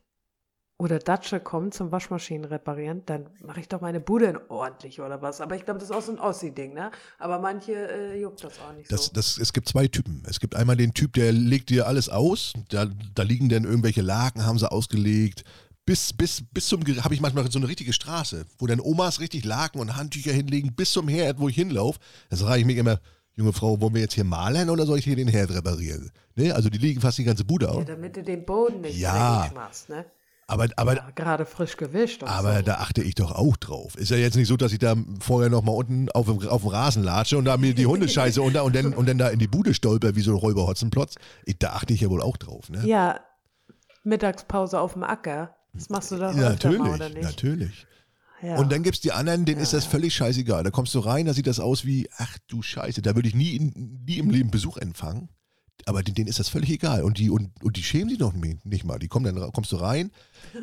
oder Datsche kommt zum Waschmaschinen reparieren, dann mache ich doch meine Bude in ordentlich oder was. Aber ich glaube, das ist auch so ein Ossi-Ding, ne? Aber manche äh, juckt das auch nicht Das, so. das, es gibt zwei Typen. Es gibt einmal den Typ, der legt dir alles aus. Da, da liegen dann irgendwelche Laken, haben sie ausgelegt. Bis, bis, bis zum, habe ich manchmal so eine richtige Straße, wo dann Omas richtig Laken und Handtücher hinlegen, bis zum Herd, wo ich hinlaufe. Da frage ich mich immer, junge Frau, wollen wir jetzt hier malen oder soll ich hier den Herd reparieren? Ne? Also die liegen fast die ganze Bude ja, aus. damit du den Boden nicht Ja. machst, ne? Aber, aber, Ja, gerade frisch gewischt aber so. da achte ich doch auch drauf. Ist ja jetzt nicht so, dass ich da vorher noch mal unten auf dem, auf dem Rasen latsche und da mir die Hundescheiße und, da, und, dann, und dann da in die Bude stolper wie so ein Räuber Hotzenplotz. Ich, da achte ich ja wohl auch drauf. Ne? Ja, Mittagspause auf dem Acker. Das machst du doch Ja, natürlich, mal, oder nicht? natürlich. Ja. Und dann gibt es die anderen, denen ist das Ja. völlig scheißegal. Da kommst du rein, da sieht das aus wie, ach du Scheiße, da würde ich nie, nie im Leben Besuch empfangen. Aber denen, ist das völlig egal. Und die, und, und die schämen sich noch nicht mal. Die kommen dann, kommst du rein.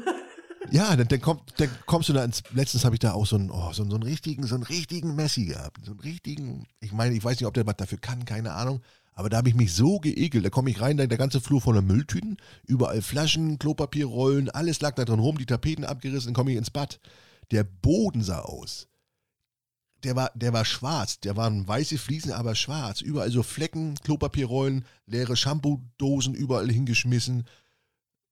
Ja, dann, dann, kommt, dann kommst du da ins. Letztens habe ich da auch so einen, oh, so, einen- so einen richtigen, so einen richtigen Messi gehabt. So einen richtigen, ich meine, ich weiß nicht, ob der was dafür kann, keine Ahnung. Aber da habe ich mich so geekelt. Da komme ich rein, da der ganze Flur voller Mülltüten, überall Flaschen, Klopapierrollen, alles lag da drin rum, die Tapeten abgerissen, dann komme ich ins Bad. Der Boden sah aus. Der war, der war schwarz, der waren weiße Fliesen, aber schwarz. Überall so Flecken, Klopapierrollen, leere Shampoo-Dosen überall hingeschmissen.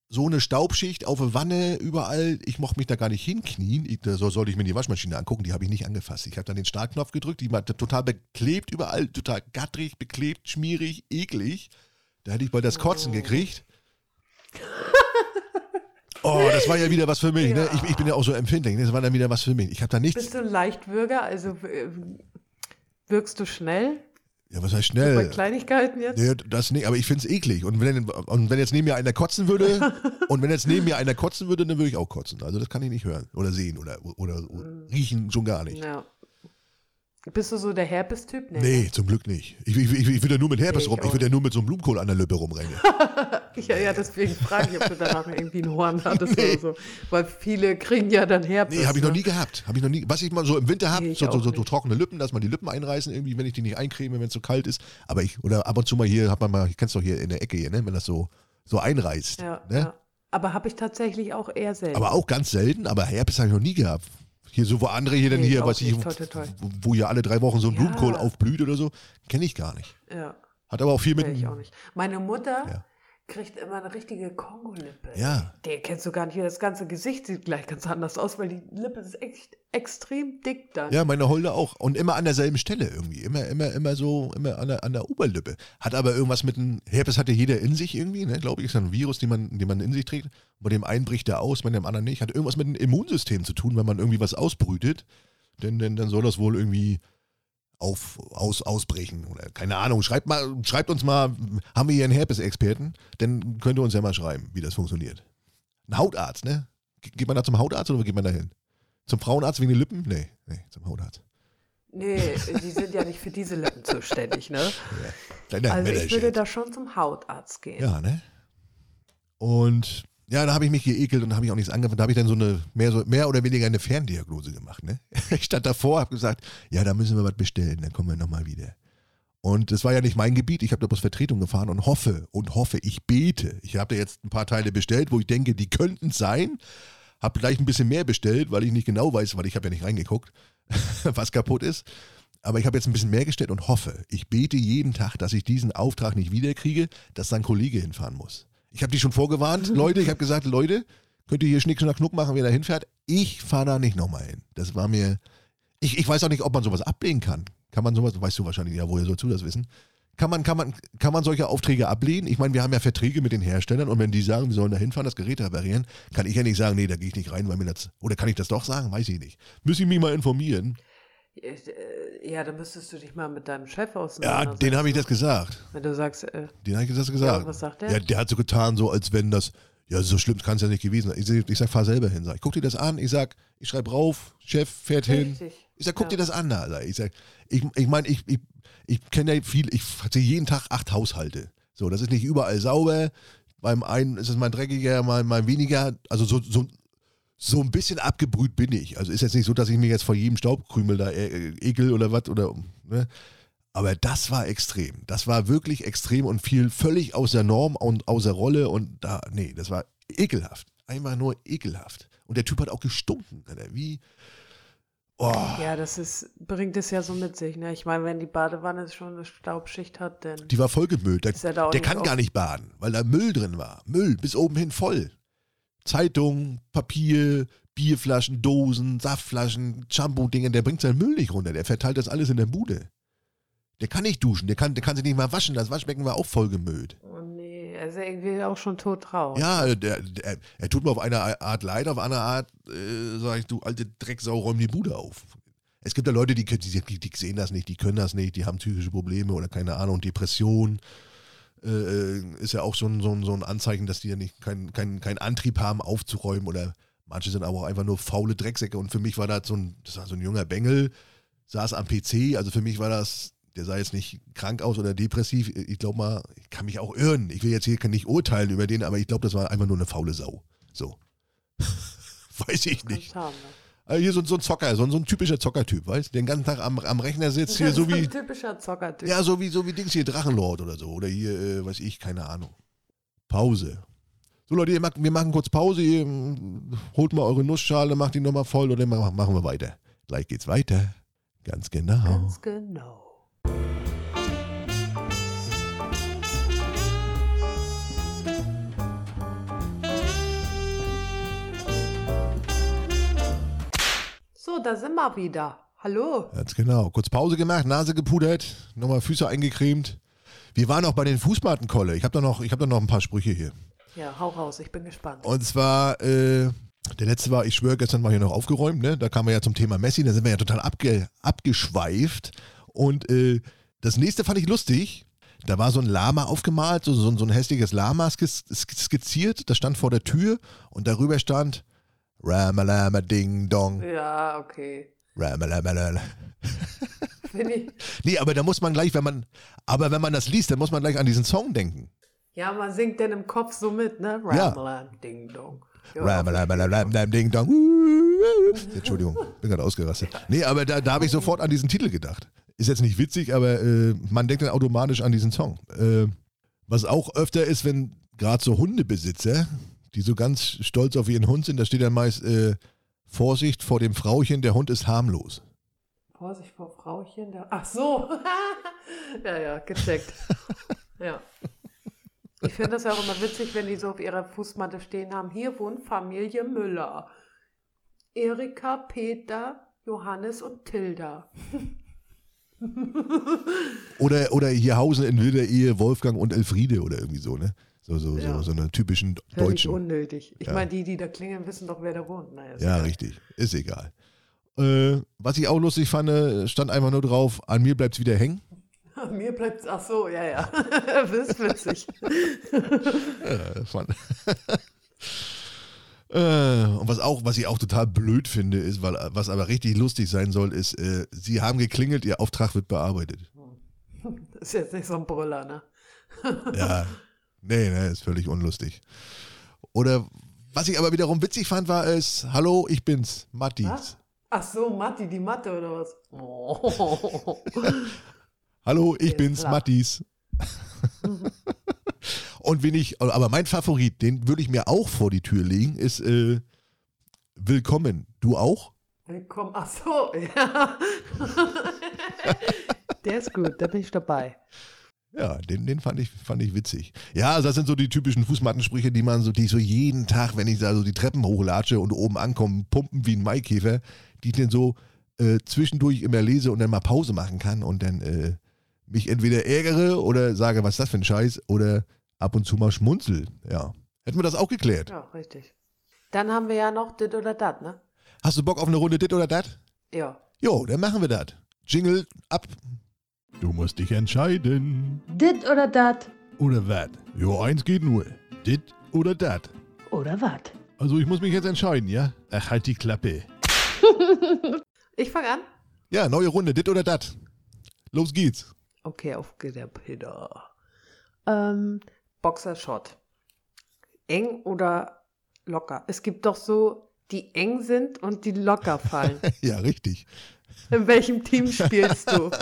So eine Staubschicht auf der Wanne, überall. Ich mochte mich da gar nicht hinknien. Ich, da so sollte ich mir die Waschmaschine angucken, die habe ich nicht angefasst. Ich habe dann den Startknopf gedrückt, die war total beklebt, überall total gattrig, beklebt, schmierig, eklig. Da hätte ich bald das Kotzen Oh. gekriegt. Oh, das war ja wieder was für mich. Ne? Ja. Ich, ich bin ja auch so empfindlich. Ne? Das war dann wieder was für mich. Ich habe da nichts. Bist du ein Leichtwürger? Also äh, wirkst du schnell? Ja, was heißt Bei schnell? Kleinigkeiten jetzt? Nee, das nicht, aber ich finde es eklig. Und wenn, und wenn jetzt neben mir einer kotzen würde, und wenn jetzt neben mir einer kotzen würde, dann würde ich auch kotzen. Also das kann ich nicht hören oder sehen oder, oder, riechen schon gar nicht. Ja. Bist du so der Herpes-Typ? Nee, zum Glück nicht. Ich, ich, ich, ich will ja nur mit Herpes Nee, ich rum. Ich will ja nur mit so einem Blumenkohl an der Lippe rumrennen. Ja, ja, deswegen frage ich, ob du danach irgendwie ein Horn hattest Nee. oder so. Weil viele kriegen ja dann Herpes. Nee, habe ich noch ne? nie gehabt. Ich noch nie. Was ich mal so im Winter habe, Nee, so, so, so, so trockene Lippen, dass man die Lippen einreißen, irgendwie, wenn ich die nicht eincreme, wenn es so kalt ist. Aber ich, oder ab und zu mal hier, hat man mal, ich kenn's doch hier in der Ecke hier, ne, wenn das so, so einreißt. Ja, ne? ja. Aber habe ich tatsächlich auch eher selten. Aber auch ganz selten, aber Herpes habe ich noch nie gehabt. Hier so, wo andere hier Nee, ich hier, was ich. Toi, toi, toi. wo, wo hier alle drei Wochen so ein Ja. Blumenkohl aufblüht oder so, kenne ich gar nicht. ja, Hat aber auch viel mit. nee, ich auch nicht. Meine Mutter Ja. Kriegt immer eine richtige Kongolippe. Ja. Der kennst du gar nicht. Das ganze Gesicht sieht gleich ganz anders aus, weil die Lippe ist echt extrem dick dann. Ja, meine Holde auch. Und immer an derselben Stelle irgendwie. Immer, immer, immer so, immer an der, an der Oberlippe. Hat aber irgendwas mit einem, Herpes hat ja jeder in sich irgendwie, ne? Glaube ich, ist ja ein Virus, den man, den man in sich trägt. Bei dem einen bricht er aus, bei dem anderen nicht. Hat irgendwas mit dem Immunsystem zu tun, wenn man irgendwie was ausbrütet. Denn, denn dann soll das wohl irgendwie auf, aus, ausbrechen oder keine Ahnung. Schreibt, mal, schreibt uns mal, haben wir hier einen Herpes-Experten? Dann könnt ihr uns ja mal schreiben, wie das funktioniert. Ein Hautarzt, ne? Geht man da zum Hautarzt oder geht man da hin? Zum Frauenarzt wegen den Lippen? Nee, nee, zum Hautarzt. Nee, die sind ja nicht für diese Lippen zuständig, ne? Ja. Kleiner Also ich würde da schon zum Hautarzt gehen. Ja, ne? Und ja, da habe ich mich geekelt und habe ich auch nichts angefangen. Da habe ich dann so eine mehr, so mehr oder weniger eine Ferndiagnose gemacht. Ne? Ich stand davor, habe gesagt, ja, da müssen wir was bestellen, dann kommen wir nochmal wieder. Und das war ja nicht mein Gebiet. Ich habe da bloß Vertretung gefahren und hoffe und hoffe, ich bete. Ich habe da jetzt ein paar Teile bestellt, wo ich denke, die könnten sein. Habe gleich ein bisschen mehr bestellt, weil ich nicht genau weiß, weil ich habe ja nicht reingeguckt, was kaputt ist. Aber ich habe jetzt ein bisschen mehr gestellt und hoffe, ich bete jeden Tag, dass ich diesen Auftrag nicht wiederkriege, dass dann ein Kollege hinfahren muss. Ich habe die schon vorgewarnt, Leute. Ich habe gesagt, Leute, könnt ihr hier Schnick, Schnack, Knuck machen, wer da hinfährt. Ich fahre da nicht nochmal hin. Das war mir. Ich, ich weiß auch nicht, ob man sowas ablehnen kann. Kann man sowas, weißt du wahrscheinlich, ja, woher sollst du das wissen? Kann man, kann, man, kann man solche Aufträge ablehnen? Ich meine, wir haben ja Verträge mit den Herstellern und wenn die sagen, wir sollen da hinfahren, das Gerät reparieren, kann ich ja nicht sagen, nee, da gehe ich nicht rein, weil mir das. Oder kann ich das doch sagen? Weiß ich nicht. Müssen ich mich mal informieren. Äh, Ja, da müsstest du dich mal mit deinem Chef Ja, auseinandersetzen. den habe ich das gesagt. Wenn du sagst, äh, Den habe ich das gesagt. Ja, was sagt der? Ja, der hat so getan, so als wenn das, ja, so schlimm kann es ja nicht gewesen sein. Ich, sag- ich sag, fahr selber hin. Sag, ich guck dir das an. Ich sag, ich schreibe rauf, Chef fährt hin. richtig. Ich sag, guck ja. dir das an. Alter. Ich sag, ich meine, ich, mein, ich, ich, ich kenne ja viel, ich sehe jeden Tag acht Haushalte. So, das ist nicht überall sauber. Beim einen ist es mal dreckiger, mal, mal weniger. Also so, so, so ein bisschen abgebrüht bin ich. Also ist jetzt nicht so, dass ich mir jetzt vor jedem Staubkrümel da äh, ekel oder was oder, ne? Aber das war extrem. Das war wirklich extrem und fiel völlig aus der Norm und außer Rolle und da, nee, das war ekelhaft. Einfach nur ekelhaft. Und der Typ hat auch gestunken, Alter. Wie, oh. Ja, das ist, bringt es ja so mit sich, ne? Ich meine, wenn die Badewanne schon eine Staubschicht hat, dann. Die war vollgemüllt. Der, er der kann auf- gar nicht baden, weil da Müll drin war. Müll bis oben hin voll. Zeitung, Papier, Bierflaschen, Dosen, Saftflaschen, Shampoo-Dinge. Der bringt seinen Müll nicht runter. Der verteilt das alles in der Bude. Der kann nicht duschen. Der kann, der kann sich nicht mal waschen. Das Waschbecken war auch vollgemüllt. Oh nee, er ist ja irgendwie auch schon tot traurig. Ja, der, der, er tut mir auf eine Art leid, auf eine Art äh, sage ich, du alte Drecksau, räum die Bude auf. Es gibt ja Leute, die, die, die, sehen das nicht, die können das nicht, die haben psychische Probleme oder keine Ahnung, Depression. Äh, äh, ist ja auch so ein, so, ein, so ein Anzeichen, dass die ja nicht keinen kein, kein Antrieb haben, aufzuräumen oder manche sind aber auch einfach nur faule Drecksäcke und für mich war das so ein, das war so ein junger Bengel, saß am PC, also für mich war das, der sah jetzt nicht krank aus oder depressiv, ich glaube mal, ich kann mich auch irren, ich will jetzt hier nicht urteilen über den, aber ich glaube, das war einfach nur eine faule Sau, so. Weiß ich nicht. Haben, ne? Also hier so, so ein Zocker, so, ein- so ein typischer Zockertyp, weißt du? Den ganzen Tag am, am Rechner sitzt hier so wie, ein typischer Zockertyp. ja, so wie, so wie Dings hier, Drachenlord oder so. Oder hier, äh, weiß ich, keine Ahnung. Pause. So Leute, macht, wir machen kurz Pause. Ihr mm, holt mal eure Nussschale, macht die nochmal voll oder ma- machen wir weiter. Gleich geht's weiter. Ganz genau. Ganz genau. So, da sind wir wieder. Hallo. Ganz genau. Kurz Pause gemacht, Nase gepudert, nochmal Füße eingecremt. Wir waren auch bei den Fußmattenkolle. Ich habe da, noch- ich hab da noch ein paar Sprüche hier. Ja, hau raus, ich bin gespannt. Und zwar, äh, der letzte war, ich schwöre, gestern war hier noch aufgeräumt, ne? Da kamen wir ja zum Thema Messi, da sind wir ja total abge, abgeschweift. Und äh, das nächste fand ich lustig. Da war so ein Lama aufgemalt, so, so, so ein hässliches Lama skizziert. Das stand vor der Tür und darüber stand Ramalama Ding Dong. Ja, okay. Ramalama. Bin ich. Nee, aber da muss man gleich, wenn man, aber wenn man das liest, dann muss man gleich an diesen Song denken. Ja, man singt denn im Kopf so mit, ne? Ja. Ramalam, Ding Dong. Ja, Ramalama Ding Dong. Entschuldigung, bin gerade ausgerastet. Nee, aber da, da habe ich sofort an diesen Titel gedacht. Ist jetzt nicht witzig, aber äh, man denkt dann automatisch an diesen Song. Äh, was auch öfter ist, wenn gerade so Hundebesitzer, die so ganz stolz auf ihren Hund sind, da steht dann meist äh, Vorsicht vor dem Frauchen, der Hund ist harmlos. Vorsicht vor Frauchen. Der Ach so. ja, ja, gecheckt. ja. Ich finde das ja auch immer witzig, wenn die so auf ihrer Fußmatte stehen haben. Hier wohnt Familie Müller. Erika, Peter, Johannes und Tilda. Oder, oder hier hausen in wilder Ehe Wolfgang und Elfriede oder irgendwie so, ne? So, so, Ja. so, so eine typischen Völlig deutschen. unnötig. Ich Ja. meine, die, die da klingeln, wissen doch, wer da wohnt. Naja, Ja, egal. richtig. Ist egal. Äh, was ich auch lustig fand, äh, stand einfach nur drauf, an mir bleibt's wieder hängen. Mir bleibt ach so, ja, ja. das ist witzig. Äh, fand. Äh, und was auch, was ich auch total blöd finde, ist, weil was aber richtig lustig sein soll, ist, äh, sie haben geklingelt, ihr Auftrag wird bearbeitet. Das ist jetzt nicht so ein Brüller, ne? Ja, nee, nee, ist völlig unlustig. Oder was ich aber wiederum witzig fand, war es, hallo, ich bin's, Mattis. Was? Ach so, Matti, die Matte oder was? Oh. Hallo, ich Ist bin's, klar. Mattis. Und wenn ich, aber mein Favorit, den würde ich mir auch vor die Tür legen, ist äh, Willkommen. Du auch? Willkommen. Ach so, ja. Der ist gut, da bin ich dabei. Ja, den, den fand, ich, fand ich witzig. Ja, also das sind so die typischen Fußmattensprüche, die man so, die ich so jeden Tag, wenn ich da so die Treppen hochlatsche und oben ankomme, pumpen wie ein Maikäfer, die ich dann so äh, zwischendurch immer lese und dann mal Pause machen kann und dann äh, mich entweder ärgere oder sage, was ist das für ein Scheiß, oder ab und zu mal schmunzel. Ja. Hätten wir das auch geklärt. Ja, richtig. Dann haben wir ja noch dit oder dat, ne? Hast du Bock auf eine Runde dit oder dat? Ja. Jo, dann machen wir das. Jingle ab. Du musst dich entscheiden. Dit oder dat Oder wat? Jo, eins geht nur. Dit oder dat. oder wat? Also ich muss mich jetzt entscheiden, ja? Ach, halt die Klappe. Ich fange an. Ja, neue Runde, dit oder dat. Los geht's. Okay, auf geht der Peter. Ähm, Boxershot. Eng oder locker? Es gibt doch so, die eng sind und die locker fallen. Ja, richtig. In welchem Team spielst du?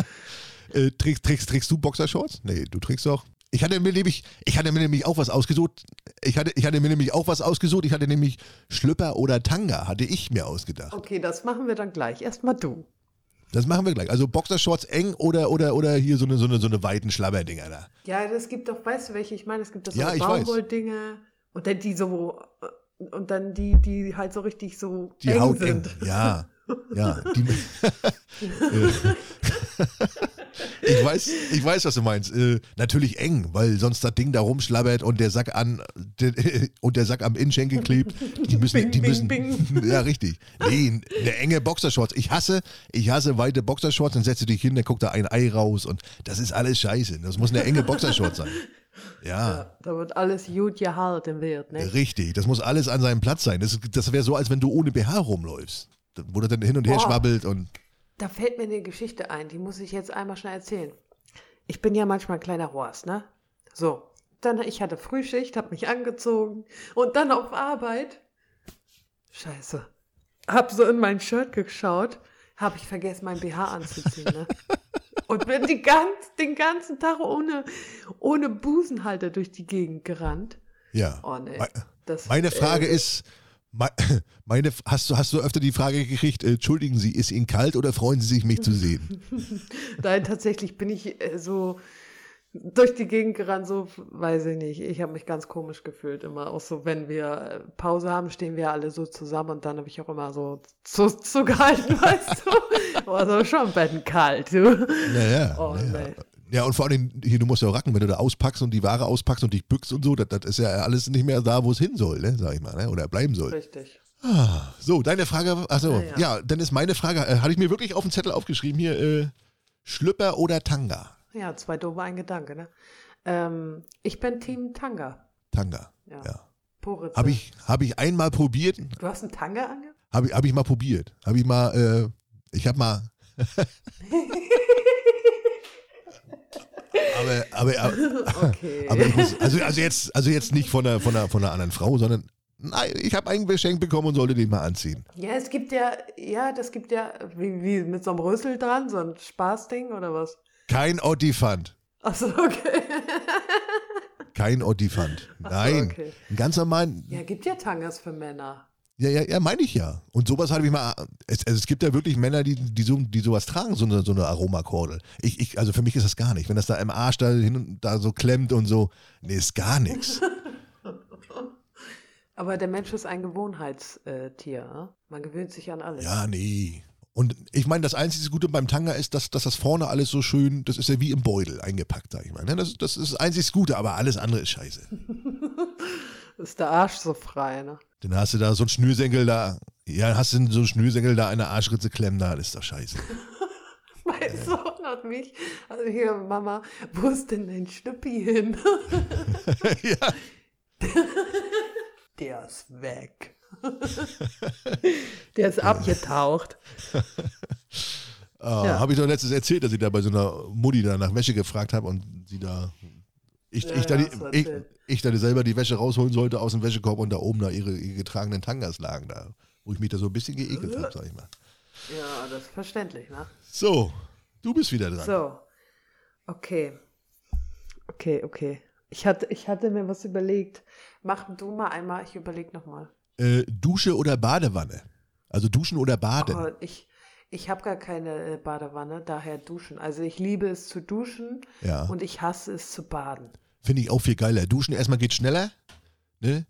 Äh, trägst, trägst, trägst du Boxershorts? Nee, du trägst doch. Ich hatte mir nämlich, ich hatte mir nämlich auch was ausgesucht. Ich hatte, ich hatte mir nämlich auch was ausgesucht. Ich hatte nämlich Schlüpper oder Tanga, hatte ich mir ausgedacht. Okay, das machen wir dann gleich. Erstmal du. Das machen wir gleich. Also Boxershorts eng oder, oder, oder hier so eine, so eine, so eine weiten Schlabberdinger da. Ja, es gibt doch, weißt du, welche ich meine? Es gibt doch so Ja. Baumwolldinger und dann die so, und dann die, die halt so richtig so Die eng Haut sind. eng. Ja, ja. Die, ich, weiß, ich weiß, was du meinst. Äh, natürlich eng, weil sonst das Ding da rumschlabbert und der Sack an der, und der Sack am Innenschenkel klebt. Die müssen, Bing, die müssen. bing. Ja, richtig. Nee, eine enge Boxershorts. Ich hasse, ich hasse weite Boxershorts, dann setzt du dich hin, dann guckt da ein Ei raus und das ist alles scheiße. Das muss eine enge Boxershorts sein. Ja. Ja, da wird alles gut gehalten wird, ne? Richtig, das muss alles an seinem Platz sein. Das, das wäre so, als wenn du ohne BH rumläufst. Wo du dann hin und her Boah. schwabbelt und. Da fällt mir eine Geschichte ein, die muss ich jetzt einmal schnell erzählen. Ich bin ja manchmal ein kleiner Horst, ne? So, dann ich hatte Frühschicht, habe mich angezogen und dann auf Arbeit. Scheiße. Hab so in mein Shirt geschaut, habe ich vergessen, mein BH anzuziehen, ne? Und bin die ganz, den ganzen Tag ohne, ohne Busenhalter durch die Gegend gerannt. Ja. Oh nee. Das, Meine Frage äh, ist, meine, hast, du, hast du öfter die Frage gekriegt, äh, entschuldigen Sie, ist Ihnen kalt oder freuen Sie sich, mich zu sehen? Nein, tatsächlich bin ich äh, so durch die Gegend gerannt, so weiß ich nicht. Ich habe mich ganz komisch gefühlt immer. Auch so, wenn wir äh, Pause haben, stehen wir alle so zusammen und dann habe ich auch immer so zu, zugehalten, weißt du. War so schon Betten kalt, du. Naja. Oh, naja. Ja, und vor allem, hier, du musst ja auch racken, wenn du da auspackst und die Ware auspackst und dich bückst und so, das, das ist ja alles nicht mehr da, wo es hin soll, ne, sag ich mal, ne? oder bleiben soll. Richtig. So, deine Frage, achso, Ja, ja, ja. dann ist meine Frage, äh, hatte ich mir wirklich auf den Zettel aufgeschrieben hier, äh, Schlüpper oder Tanga? Ja, zwei doofe, ein Gedanke, ne? Ähm, ich bin Team Tanga. Tanga, Ja. ja. Poritze. Habe ich, hab ich einmal probiert, Du hast einen Tanga ange? habe ich, hab ich mal probiert. Habe ich mal, äh, ich habe mal. aber, aber, aber, Okay. aber ich muss, also, also jetzt, also jetzt nicht von einer, von einer, von einer anderen Frau, sondern nein, ich habe ein Geschenk bekommen und sollte den mal anziehen. Ja, es gibt ja, ja, das gibt ja, wie, wie mit so einem Rüssel dran, so ein Spaßding oder was? Kein Ottifant. Achso, okay. Kein Ottifant. Ach so, Nein. okay. Ein ganz normalen. Ja, gibt ja Tangas für Männer. Ja, ja, ja, meine ich ja. Und sowas hatte ich mal. Es, also es gibt ja wirklich Männer, die, die, so, die sowas tragen, so eine, so eine Aromakordel. Ich, ich, also für mich ist das gar nicht. Wenn das da im Arsch da hin und da so klemmt und so, nee, ist gar nichts. Aber der Mensch ist ein Gewohnheitstier. ne? Man gewöhnt sich an alles. Ja, nee. Und ich meine, das einzige Gute beim Tanga ist, dass, dass das vorne alles so schön, das ist ja wie im Beutel eingepackt, sag ich mal. ne? Das, das ist das einzige Gute, aber alles andere ist scheiße. Ist der Arsch so frei, ne? Dann hast du da so einen Schnürsenkel da, Ja, hast du so einen Schnürsenkel da eine Arschritze klemmen, da, das ist doch scheiße. Mein Sohn hat mich, also hier, Mama, wo ist denn dein Schnüppi hin? ja. Der ist weg. Der ist abgetaucht. Ah, Ja. Habe ich doch letztens erzählt, dass ich da bei so einer Mutti da nach Wäsche gefragt habe und sie da. Ich, Ja, ich, da ja, du ich, ich da selber die Wäsche rausholen sollte aus dem Wäschekorb und da oben da ihre, ihre getragenen Tangas lagen da, wo ich mich da so ein bisschen geekelt habe, sag ich mal. Ja, das ist verständlich, ne? So, du bist wieder dran. So. Okay. Okay, okay. Ich hatte, ich hatte mir was überlegt. Mach du mal einmal, ich überlege nochmal. Äh, Dusche oder Badewanne? Also duschen oder baden? Oh, ich ich habe gar keine äh, Badewanne, daher duschen. Also ich liebe es zu duschen ja. und ich hasse es zu baden. Finde ich auch viel geiler. Duschen erstmal geht schneller, ne?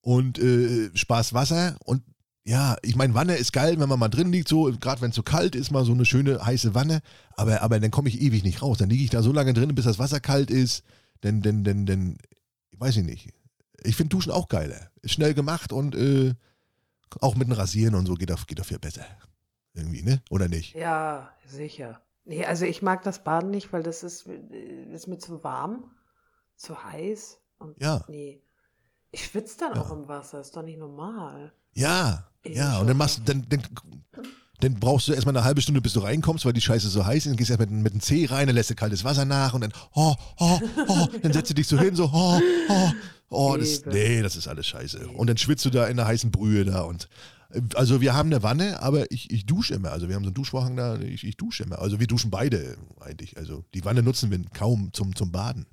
Und äh, Spaß Wasser und ja, ich meine, Wanne ist geil, wenn man mal drin liegt, so, gerade wenn es so kalt ist, mal so eine schöne heiße Wanne, aber, aber dann komme ich ewig nicht raus. Dann liege ich da so lange drin, bis das Wasser kalt ist, denn, denn, denn, denn, weiß ich nicht. Ich finde Duschen auch geiler. Ist schnell gemacht und äh, auch mit dem Rasieren und so geht doch, geht doch viel besser. Irgendwie, ne? Oder nicht? Ja, sicher. Nee, also ich mag das Baden nicht, weil das ist, äh, ist mir zu warm, zu heiß. Und Ja. nee. Ich schwitze dann Ja. auch im Wasser, ist doch nicht normal. Ja, Ich ja, und dann machst du, dann, dann, dann brauchst du erstmal eine halbe Stunde, bis du reinkommst, weil die Scheiße so heiß ist. Dann gehst du erst mit, mit dem Zeh rein, dann lässt du kaltes Wasser nach und dann, oh, oh, oh, dann setzt du dich so hin, so, oh, oh, oh, das, nee, das ist alles scheiße. Und dann schwitzt du da in der heißen Brühe da und, also wir haben eine Wanne, aber ich, ich dusche immer. Also wir haben so einen Duschvorhang da, ich, ich dusche immer. Also wir duschen beide eigentlich. Also die Wanne nutzen wir kaum zum, zum Baden.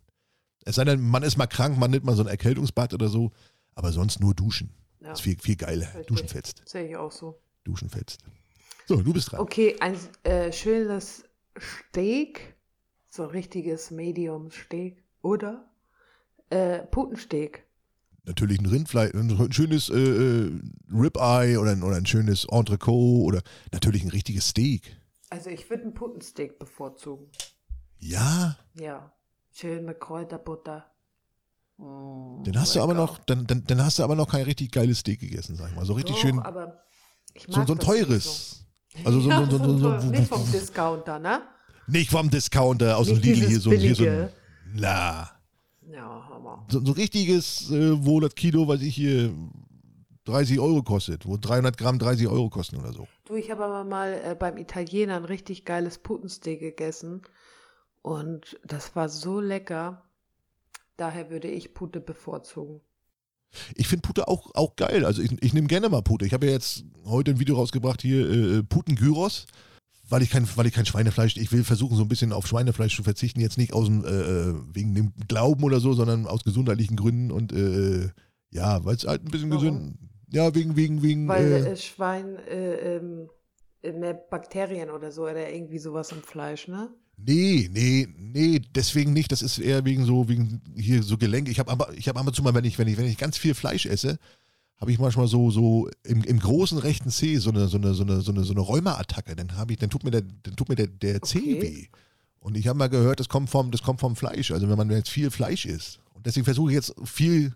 Es sei denn, man ist mal krank, man nimmt mal so ein Erkältungsbad oder so, aber sonst nur duschen. Ja, Das ist viel, viel geiler. Richtig. Duschen fetzt. sehe ich auch so. Duschen fetzt. So, du bist dran. Okay, ein äh, schönes Steak, so richtiges Medium-Steak oder äh, Putensteak. Natürlich ein Rindfleisch, ein schönes äh, äh, Ribeye oder ein, oder ein schönes Entrecot oder natürlich ein richtiges Steak. Also ich würde ein Putensteak bevorzugen. Ja, Ja, schön mit Kräuterbutter. Mm, dann hast du aber lecker. noch, dann, dann, dann hast du aber noch kein richtig geiles Steak gegessen, sag ich mal. So richtig Doch, schön, aber ich so, so ein teures. Also so, Ja, so, so, so, so, so, nicht vom Discounter, ne? nicht vom Discounter aus dem Lidl hier so, hier so ein, billige. na, Ja, Hammer. so, so richtiges, äh, wo das Kilo, weiß ich hier, 30 Euro kostet, wo 300 Gramm 30 Euro kosten oder so. Du, ich habe aber mal äh, beim Italiener ein richtig geiles Putensteak gegessen und das war so lecker. Daher würde ich Pute bevorzugen. Ich finde Pute auch, auch geil. Also ich, ich nehme gerne mal Pute. Ich habe ja jetzt heute ein Video rausgebracht hier, äh, Puten-Gyros, weil ich kein, weil ich kein Schweinefleisch, ich will versuchen so ein bisschen auf Schweinefleisch zu verzichten, jetzt nicht aus dem, äh, äh, wegen dem Glauben oder so, sondern aus gesundheitlichen Gründen und äh, ja, weil es halt ein bisschen Warum? gesund, ja, wegen, wegen, wegen, Weil äh, äh, Schwein äh, ähm, äh, mehr Bakterien oder so oder irgendwie sowas im Fleisch, ne? Nee, nee, nee, deswegen nicht. Das ist eher wegen so, wegen hier so Gelenke. Ich habe aber, ich habe ab und zu mal, wenn ich, wenn ich, wenn ich ganz viel Fleisch esse, habe ich manchmal so, so im, im großen rechten Zeh so eine, so eine, so eine, so eine, so eine Rheuma-Attacke. Dann habe ich, dann tut mir der, dann tut mir der, der Zeh Okay. weh. Und ich habe mal gehört, das kommt vom, das kommt vom Fleisch. Also wenn man jetzt viel Fleisch isst. Und deswegen versuche ich jetzt viel,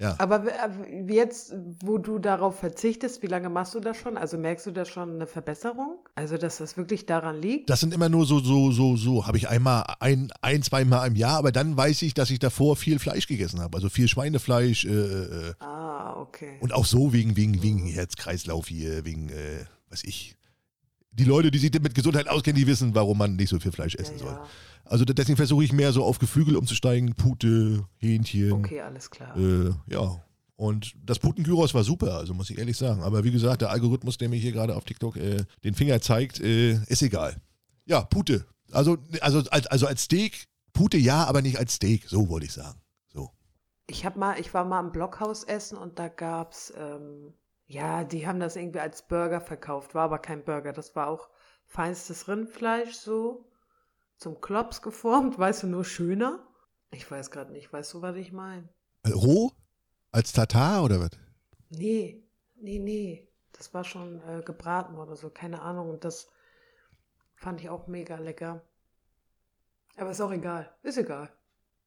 ja. Aber äh, jetzt, wo du darauf verzichtest, wie lange machst du das schon? Also merkst du da schon eine Verbesserung? Also, dass das wirklich daran liegt? Das sind immer nur so, so, so, so, habe ich einmal, ein, ein, zweimal im Jahr, aber dann weiß ich, dass ich davor viel Fleisch gegessen habe. Also viel Schweinefleisch, äh, äh, Ah, okay. Und auch so wegen, wegen, wegen Herzkreislauf hier, wegen, äh, was ich. Die Leute, die sich mit Gesundheit auskennen, die wissen, warum man nicht so viel Fleisch essen ja, soll. ja. Also deswegen versuche ich mehr so auf Geflügel umzusteigen, Pute, Hähnchen. Okay, alles klar. Äh, ja. Und das Putengyros war super, also muss ich ehrlich sagen. Aber wie gesagt, der Algorithmus, der mir hier gerade auf TikTok äh, den Finger zeigt, äh, ist egal. Ja, Pute. Also, also, als, also als Steak, Pute ja, aber nicht als Steak, so wollte ich sagen. So. Ich hab mal, ich war mal im Blockhaus essen und da gab's, ähm, ja, die haben das irgendwie als Burger verkauft, war aber kein Burger. Das war auch feinstes Rindfleisch so zum Klops geformt, weißt du, nur schöner. Ich weiß gerade nicht, weißt du, was ich meine? Äh, Roh? Als Tatar oder was? Nee, nee, nee. Das war schon äh, gebraten oder so, keine Ahnung. Und das fand ich auch mega lecker. Aber ist auch egal. Ist egal.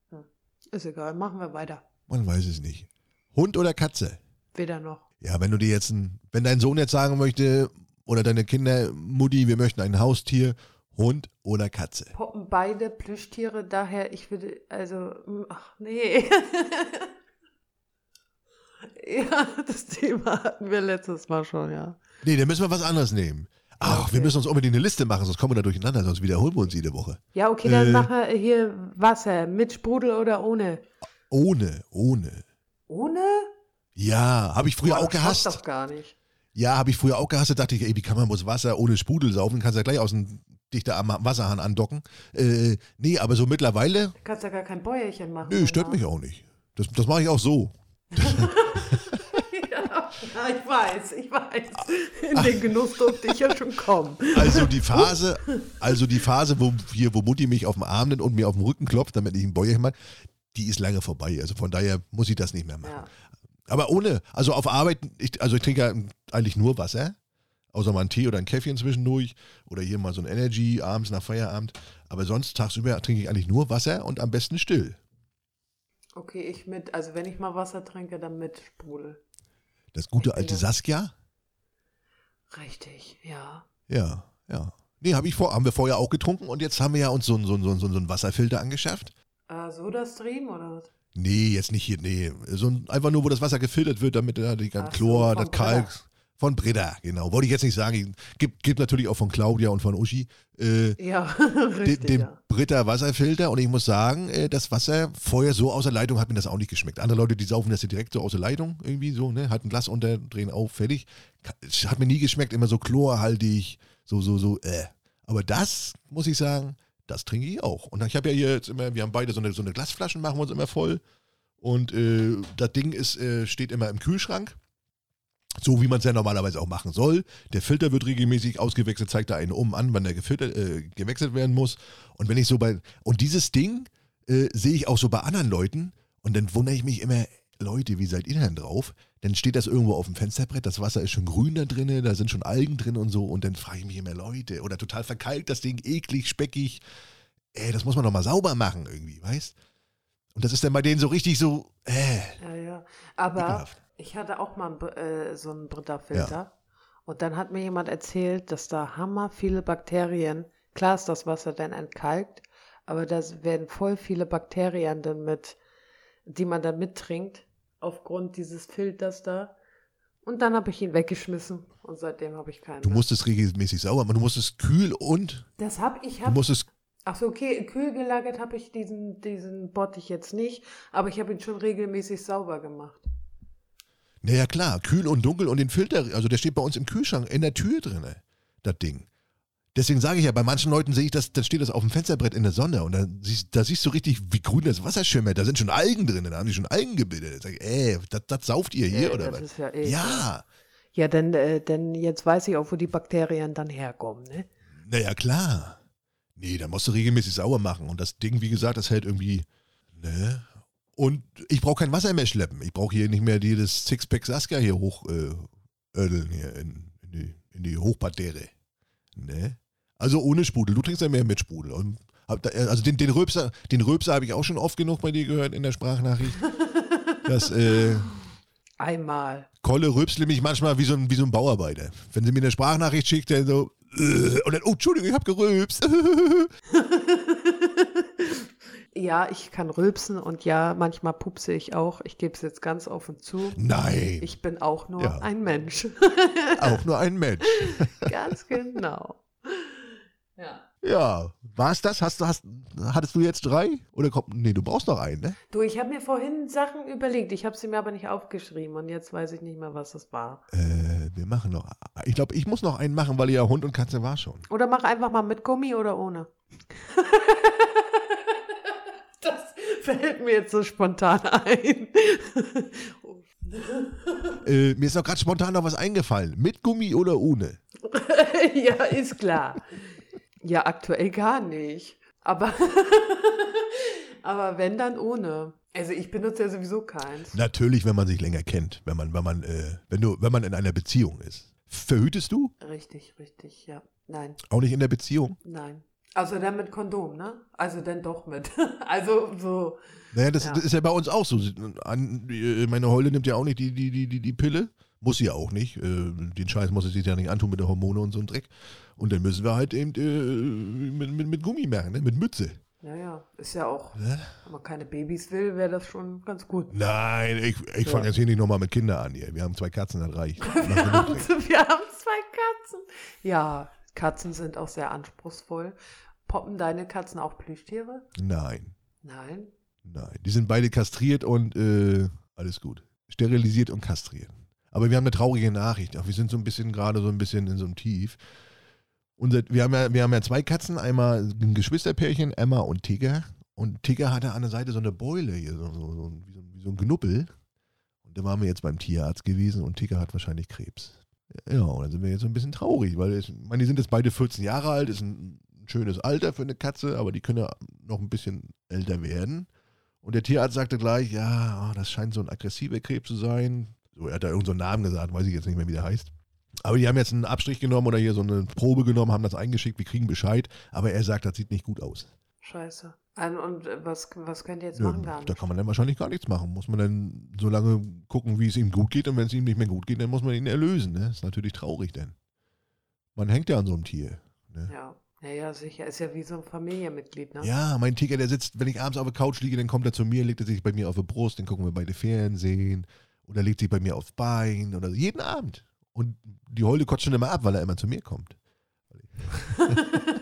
Hm. Ist egal. Machen wir weiter. Man weiß es nicht. Hund oder Katze? Weder noch. Ja, wenn du dir jetzt ein, wenn dein Sohn jetzt sagen möchte, oder deine Kinder, Mutti, wir möchten ein Haustier, Hund oder Katze. Poppen beide Plüschtiere, daher ich würde, also, ach nee. ja, das Thema hatten wir letztes Mal schon, ja. Nee, dann müssen wir was anderes nehmen. Ach, Okay. wir müssen uns unbedingt eine Liste machen, sonst kommen wir da durcheinander, sonst wiederholen wir uns jede Woche. Ja, okay, dann Äh. machen wir hier Wasser, mit Sprudel oder ohne? Ohne, ohne. Ohne? Ja, habe ich früher Boah, auch das gehasst. doch gar nicht. Ja, habe ich früher auch gehasst. Da dachte ich, ey, wie kann man bloß Wasser ohne Sprudel saufen? Kannst ja gleich aus dem dichter am Wasserhahn andocken. Äh, nee, aber so mittlerweile, Du kannst ja gar kein Bäuerchen machen. nö, stört mich auch nicht. Das, das mache ich auch so. ja, ich weiß, ich weiß. In den Genuss durfte ich ja schon kommen. Also die Phase, also die Phase, wo hier, wo Mutti mich auf dem Arm nimmt und mir auf dem Rücken klopft, damit ich ein Bäuerchen mache, die ist lange vorbei. Also von daher muss ich das nicht mehr machen. Ja. Aber ohne, also auf Arbeit, ich, also ich trinke ja eigentlich nur Wasser, außer mal einen Tee oder ein Käffchen zwischendurch oder hier mal so ein Energy abends nach Feierabend. Aber sonst tagsüber trinke ich eigentlich nur Wasser und am besten still. Okay, ich mit, also wenn ich mal Wasser trinke, dann mit Sprudel. Das gute alte Saskia? Richtig, ja. Ja, ja. Nee, hab ich vor, haben wir vorher auch getrunken und jetzt haben wir ja uns so, einen- so, einen- so, einen- so einen Wasserfilter angeschafft. Äh, Soda-Stream oder was? Nee, jetzt nicht hier, nee. So ein, einfach nur, wo das Wasser gefiltert wird, damit da die Ach so, Chlor, das Kalk. Von Breda, genau. Wollte ich jetzt nicht sagen. Gibt, gibt natürlich auch von Claudia und von Uschi. Äh, Ja, den, richtig, den ja. Britta Wasserfilter und ich muss sagen, äh, das Wasser vorher so aus der Leitung hat mir das auch nicht geschmeckt. Andere Leute, die saufen das ja direkt so aus der Leitung irgendwie so, ne, hat ein Glas unter, drehen auf, fertig. Hat mir nie geschmeckt, immer so chlorhaltig, so, so, so, äh. Aber das, muss ich sagen, das trinke ich auch. Und ich habe ja hier jetzt immer, wir haben beide so eine, so eine Glasflaschen, machen wir uns immer voll. Und äh, das Ding ist, äh, steht immer im Kühlschrank. So wie man es ja normalerweise auch machen soll. Der Filter wird regelmäßig ausgewechselt, zeigt da einen oben an, wann der gefiltert, äh, gewechselt werden muss. Und wenn ich so bei. Und dieses Ding äh, sehe ich auch so bei anderen Leuten und dann wundere ich mich immer, Leute, wie seid ihr denn drauf? Dann steht das irgendwo auf dem Fensterbrett, das Wasser ist schon grün da drin, da sind schon Algen drin und so. Und dann frage ich mich immer, Leute, oder total verkalkt das Ding, eklig, speckig. Ey, das muss man doch mal sauber machen irgendwie, weißt? Und das ist dann bei denen so richtig so, äh, Ja, ja. Aber ekelhaft. ich hatte auch mal äh, so einen Britta-Filter. Und dann hat mir jemand erzählt, dass da hammer viele Bakterien, klar ist das Wasser dann entkalkt, aber da werden voll viele Bakterien dann mit, die man dann mittrinkt, aufgrund dieses Filters da. Und dann habe ich ihn weggeschmissen und seitdem habe ich keinen. Du mehr. musst es regelmäßig sauber machen. Du musst es kühl und das habe ich du hab, musst es. Ach so, okay, kühl gelagert habe ich diesen, diesen Bottich jetzt nicht, aber ich habe ihn schon regelmäßig sauber gemacht. Naja, klar, kühl und dunkel und den Filter, also der steht bei uns im Kühlschrank in der Tür drin, das Ding. Deswegen sage ich ja, bei manchen Leuten sehe ich das, dann steht das auf dem Fensterbrett in der Sonne und dann siehst, da siehst du richtig, wie grün das Wasser schimmert. Da sind schon Algen drin, da haben die schon Algen gebildet. Da sag ich, ey, das, das sauft ihr hier Äh, oder was? ja ekelhaft. Ja, Ja, denn, äh, denn jetzt weiß ich auch, wo die Bakterien dann herkommen, ne? naja, klar. Nee, da musst du regelmäßig sauber machen. Und das Ding, wie gesagt, das hält irgendwie, ne? Und ich brauche kein Wasser mehr schleppen. Ich brauche hier nicht mehr dieses Sixpack Saskia hier hoch äh, ödeln hier in, in, die, in die Hochparterre. Ne? Also ohne Sprudel. Du trinkst ja mehr mit Sprudel. Und hab da, also den, den Röpser, den Röpser habe ich auch schon oft genug bei dir gehört in der Sprachnachricht. Das äh, Einmal. Kolle rülpsle mich manchmal wie so, ein, wie so ein Bauarbeiter. Wenn sie mir eine Sprachnachricht schickt, dann so, äh, und dann, oh, Entschuldigung, ich habe gerülpst. Ja, ich kann rülpsen und ja, manchmal pupse ich auch. Ich gebe es jetzt ganz offen zu. Nein, Ich bin auch nur Ja. ein Mensch. auch nur ein Mensch. ganz genau. Ja. Ja, war es das? Hast, du- hast, hattest du jetzt drei? Oder kommt, nee, du brauchst noch einen, ne? Du, ich habe mir vorhin Sachen überlegt. Ich habe sie mir aber nicht aufgeschrieben und jetzt weiß ich nicht mehr, was das war. Äh, wir machen noch. Ich glaube, ich muss noch einen machen, weil ja Hund und Katze war schon. Oder mach einfach mal mit Gummi oder ohne. fällt mir jetzt so spontan ein. Äh, mir ist noch gerade spontan noch was eingefallen. Mit Gummi oder ohne? ja, ist klar. Ja, aktuell gar nicht. Aber, aber wenn, dann ohne. Also ich benutze ja sowieso keins. Natürlich, wenn man sich länger kennt, wenn man, wenn man, äh, wenn du, wenn man in einer Beziehung ist. Verhütest du? Richtig, richtig, ja. Nein, Auch nicht in der Beziehung? nein. Also dann mit Kondom, ne? Also dann doch mit. Also so. Naja, das, Ja. das ist ja bei uns auch so. Äh, meine Heule nimmt ja auch nicht die, die, die, die, Pille. Muss sie ja auch nicht. Äh, den Scheiß muss sie sich ja nicht antun mit der Hormone und so ein Dreck. Und dann müssen wir halt eben äh, mit, mit, mit Gummi machen, ne? mit Mütze. Naja, ist ja auch, Ne? wenn man keine Babys will, wäre das schon ganz gut. Nein, ich, ich fange Ja. jetzt hier nicht nochmal mit Kindern an. Hier. Wir haben zwei Katzen, das reicht. Wir haben, wir haben zwei Katzen. Ja, Katzen sind auch sehr anspruchsvoll. Poppen deine Katzen auch Plüschtiere? Nein, Nein. nein. Die sind beide kastriert und äh, alles gut. Sterilisiert und kastriert. Aber wir haben eine traurige Nachricht. Auch wir sind so ein bisschen gerade so ein bisschen in so einem Tief. Unser, wir, haben ja, wir haben ja zwei Katzen, einmal ein Geschwisterpärchen, Emma und Tigger. Und Tigger hatte an der Seite so eine Beule hier, so, so, so, wie, so, wie so ein Knuppel. Und da waren wir jetzt beim Tierarzt gewesen und Tigger hat wahrscheinlich Krebs. Ja, und dann sind wir jetzt so ein bisschen traurig, weil ich meine, die sind jetzt beide 14 Jahre alt, ist ein schönes Alter für eine Katze, aber die können ja noch ein bisschen älter werden. Und der Tierarzt sagte gleich, ja, oh, das scheint so ein aggressiver Krebs zu sein. So, er hat da irgendeinen so Namen gesagt, weiß ich jetzt nicht mehr, wie der heißt. Aber die haben jetzt einen Abstrich genommen oder hier so eine Probe genommen, haben das eingeschickt, wir kriegen Bescheid. Aber er sagt, das sieht nicht gut aus. Scheiße. An- Und äh, was, was könnt ihr jetzt Nö, machen? Gar da kann man dann wahrscheinlich gar nichts machen. Muss man dann so lange gucken, wie es ihm gut geht. Und wenn es ihm nicht mehr gut geht, dann muss man ihn erlösen. Ne? Ist natürlich traurig, denn man hängt ja an so einem Tier. Ne? Ja. Naja, sicher. Ist ja wie so ein Familienmitglied, ne? Ja, mein Tiger, der sitzt, wenn ich abends auf der Couch liege, dann kommt er zu mir, legt er sich bei mir auf die Brust, dann gucken wir beide Fernsehen. Oder legt sich bei mir aufs Bein. Oder jeden Abend. Und die Holde kotzt schon immer ab, weil er immer zu mir kommt.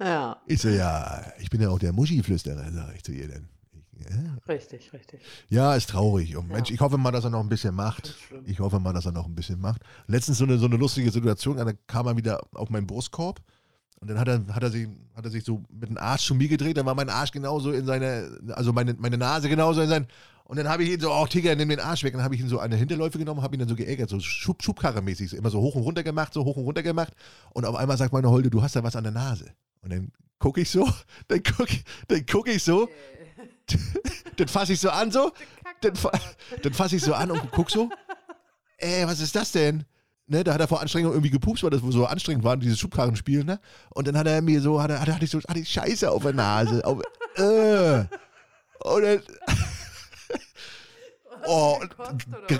ja, Ich so, ja, ich bin ja auch der Muschi-Flüsterer, sage ich zu ihr dann. Ja. richtig, richtig. ja, ist traurig. Und Ja. Mensch, ich hoffe mal, dass er noch ein bisschen macht. Ich hoffe mal, dass er noch ein bisschen macht. Letztens so eine, so eine lustige Situation, da kam er wieder auf meinen Brustkorb und dann hat er, hat er, sich, hat er sich so mit dem Arsch zu mir gedreht, dann war mein Arsch genauso in seine, also meine, meine Nase genauso in sein, und dann habe ich ihn so, oh Tiger, nimm den Arsch weg, und dann habe ich ihn so an der Hinterläufe genommen, habe ihn dann so geärgert, so Schub, Schubkarre-mäßig, immer so hoch und runter gemacht, so hoch und runter gemacht und auf einmal sagt meine Holde, du hast da was an der Nase. Und dann gucke ich so, dann gucke dann guck ich so, dann fasse ich so an so, dann, fa dann fasse ich so an und guck so, ey, was ist das denn? Ne, da hat er vor Anstrengung irgendwie gepupst, weil das so anstrengend war, dieses Schubkarrenspiel, ne? Und dann hat er mir so, hat er, hat er, hatte ich so, hatte ich Scheiße auf der Nase. Auf, äh. Und dann, oh, Gekotzt, oder ge-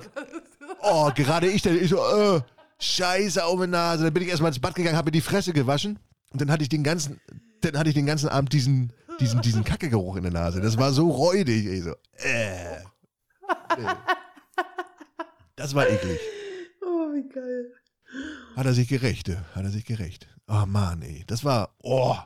was? oh, gerade ich, dann, ich so, äh, Scheiße auf der Nase. Dann bin ich erstmal ins Bad gegangen, habe mir die Fresse gewaschen und dann hatte ich den ganzen, dann hatte ich den ganzen Abend diesen, diesen, diesen Kackegeruch in der Nase. Das war so räudig, ey, so, äh. Nee. Das war eklig. Oh, wie geil. Hat er sich gerecht, äh, hat er sich gerecht. Oh Mann, ey, das war, oh.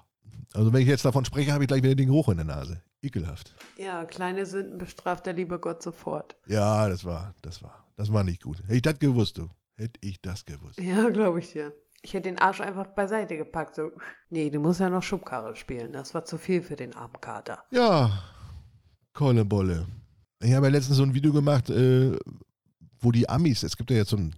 Also wenn ich jetzt davon spreche, habe ich gleich wieder den Geruch in der Nase. Ekelhaft. Ja, kleine Sünden bestraft der liebe Gott sofort. Ja, das war, das war, das war nicht gut. Hätte ich das gewusst, du. Hätte ich das gewusst. Ja, glaube ich dir. Ich hätte den Arsch einfach beiseite gepackt. So. Nee, du musst ja noch Schubkarre spielen. Das war zu viel für den armen Kater. Ja, Kolle Bolle. Ich habe ja letztens so ein Video gemacht, äh, wo die Amis, es gibt ja jetzt so ein,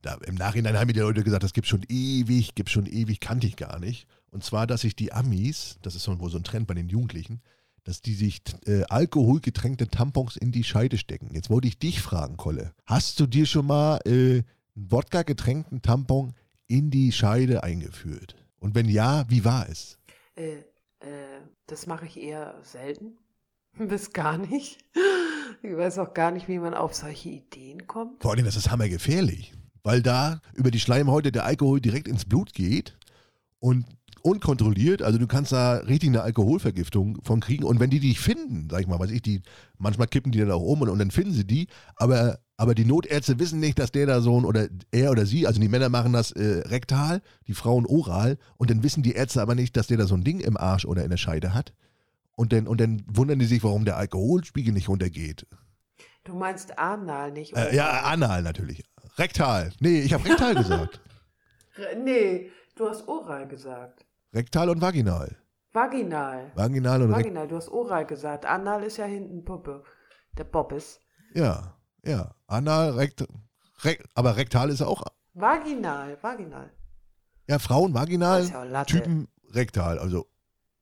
da, im Nachhinein haben mir die Leute gesagt, das gibt schon ewig, gibt schon ewig, kannte ich gar nicht. Und zwar, dass sich die Amis, das ist so, wohl so ein Trend bei den Jugendlichen, dass die sich äh, alkoholgetränkte Tampons in die Scheide stecken. Jetzt wollte ich dich fragen, Kolle. Hast du dir schon mal äh, einen Wodka-getränkten Tampon in die Scheide eingeführt? Und wenn ja, wie war es? Äh, äh, das mache ich eher selten. Bis gar nicht. Ich weiß auch gar nicht, wie man auf solche Ideen kommt. Vor allem, das ist hammergefährlich, weil da über die Schleimhäute der Alkohol direkt ins Blut geht und unkontrolliert, also du kannst da richtig eine Alkoholvergiftung von kriegen und wenn die dich finden, sag ich mal, weiß ich, die, manchmal kippen die dann auch um und, und dann finden sie die, aber, aber die Notärzte wissen nicht, dass der da so ein, oder er oder sie, also die Männer machen das äh, rektal, die Frauen oral und dann wissen die Ärzte aber nicht, dass der da so ein Ding im Arsch oder in der Scheide hat und dann, und dann wundern die sich, warum der Alkoholspiegel nicht runtergeht. Du meinst anal, nicht Äh, ja, anal natürlich. Rektal. Nee, ich habe rektal gesagt. Nee, du hast oral gesagt. Rektal und vaginal. Vaginal. Vaginal und rektal. Vaginal, du hast oral gesagt. Anal ist ja hinten Puppe. Der Bobbis. Ja, ja. Anal, rekt, rek, aber rektal ist auch. Vaginal, vaginal. Ja, Frauen vaginal, ist ja. Typen rektal, also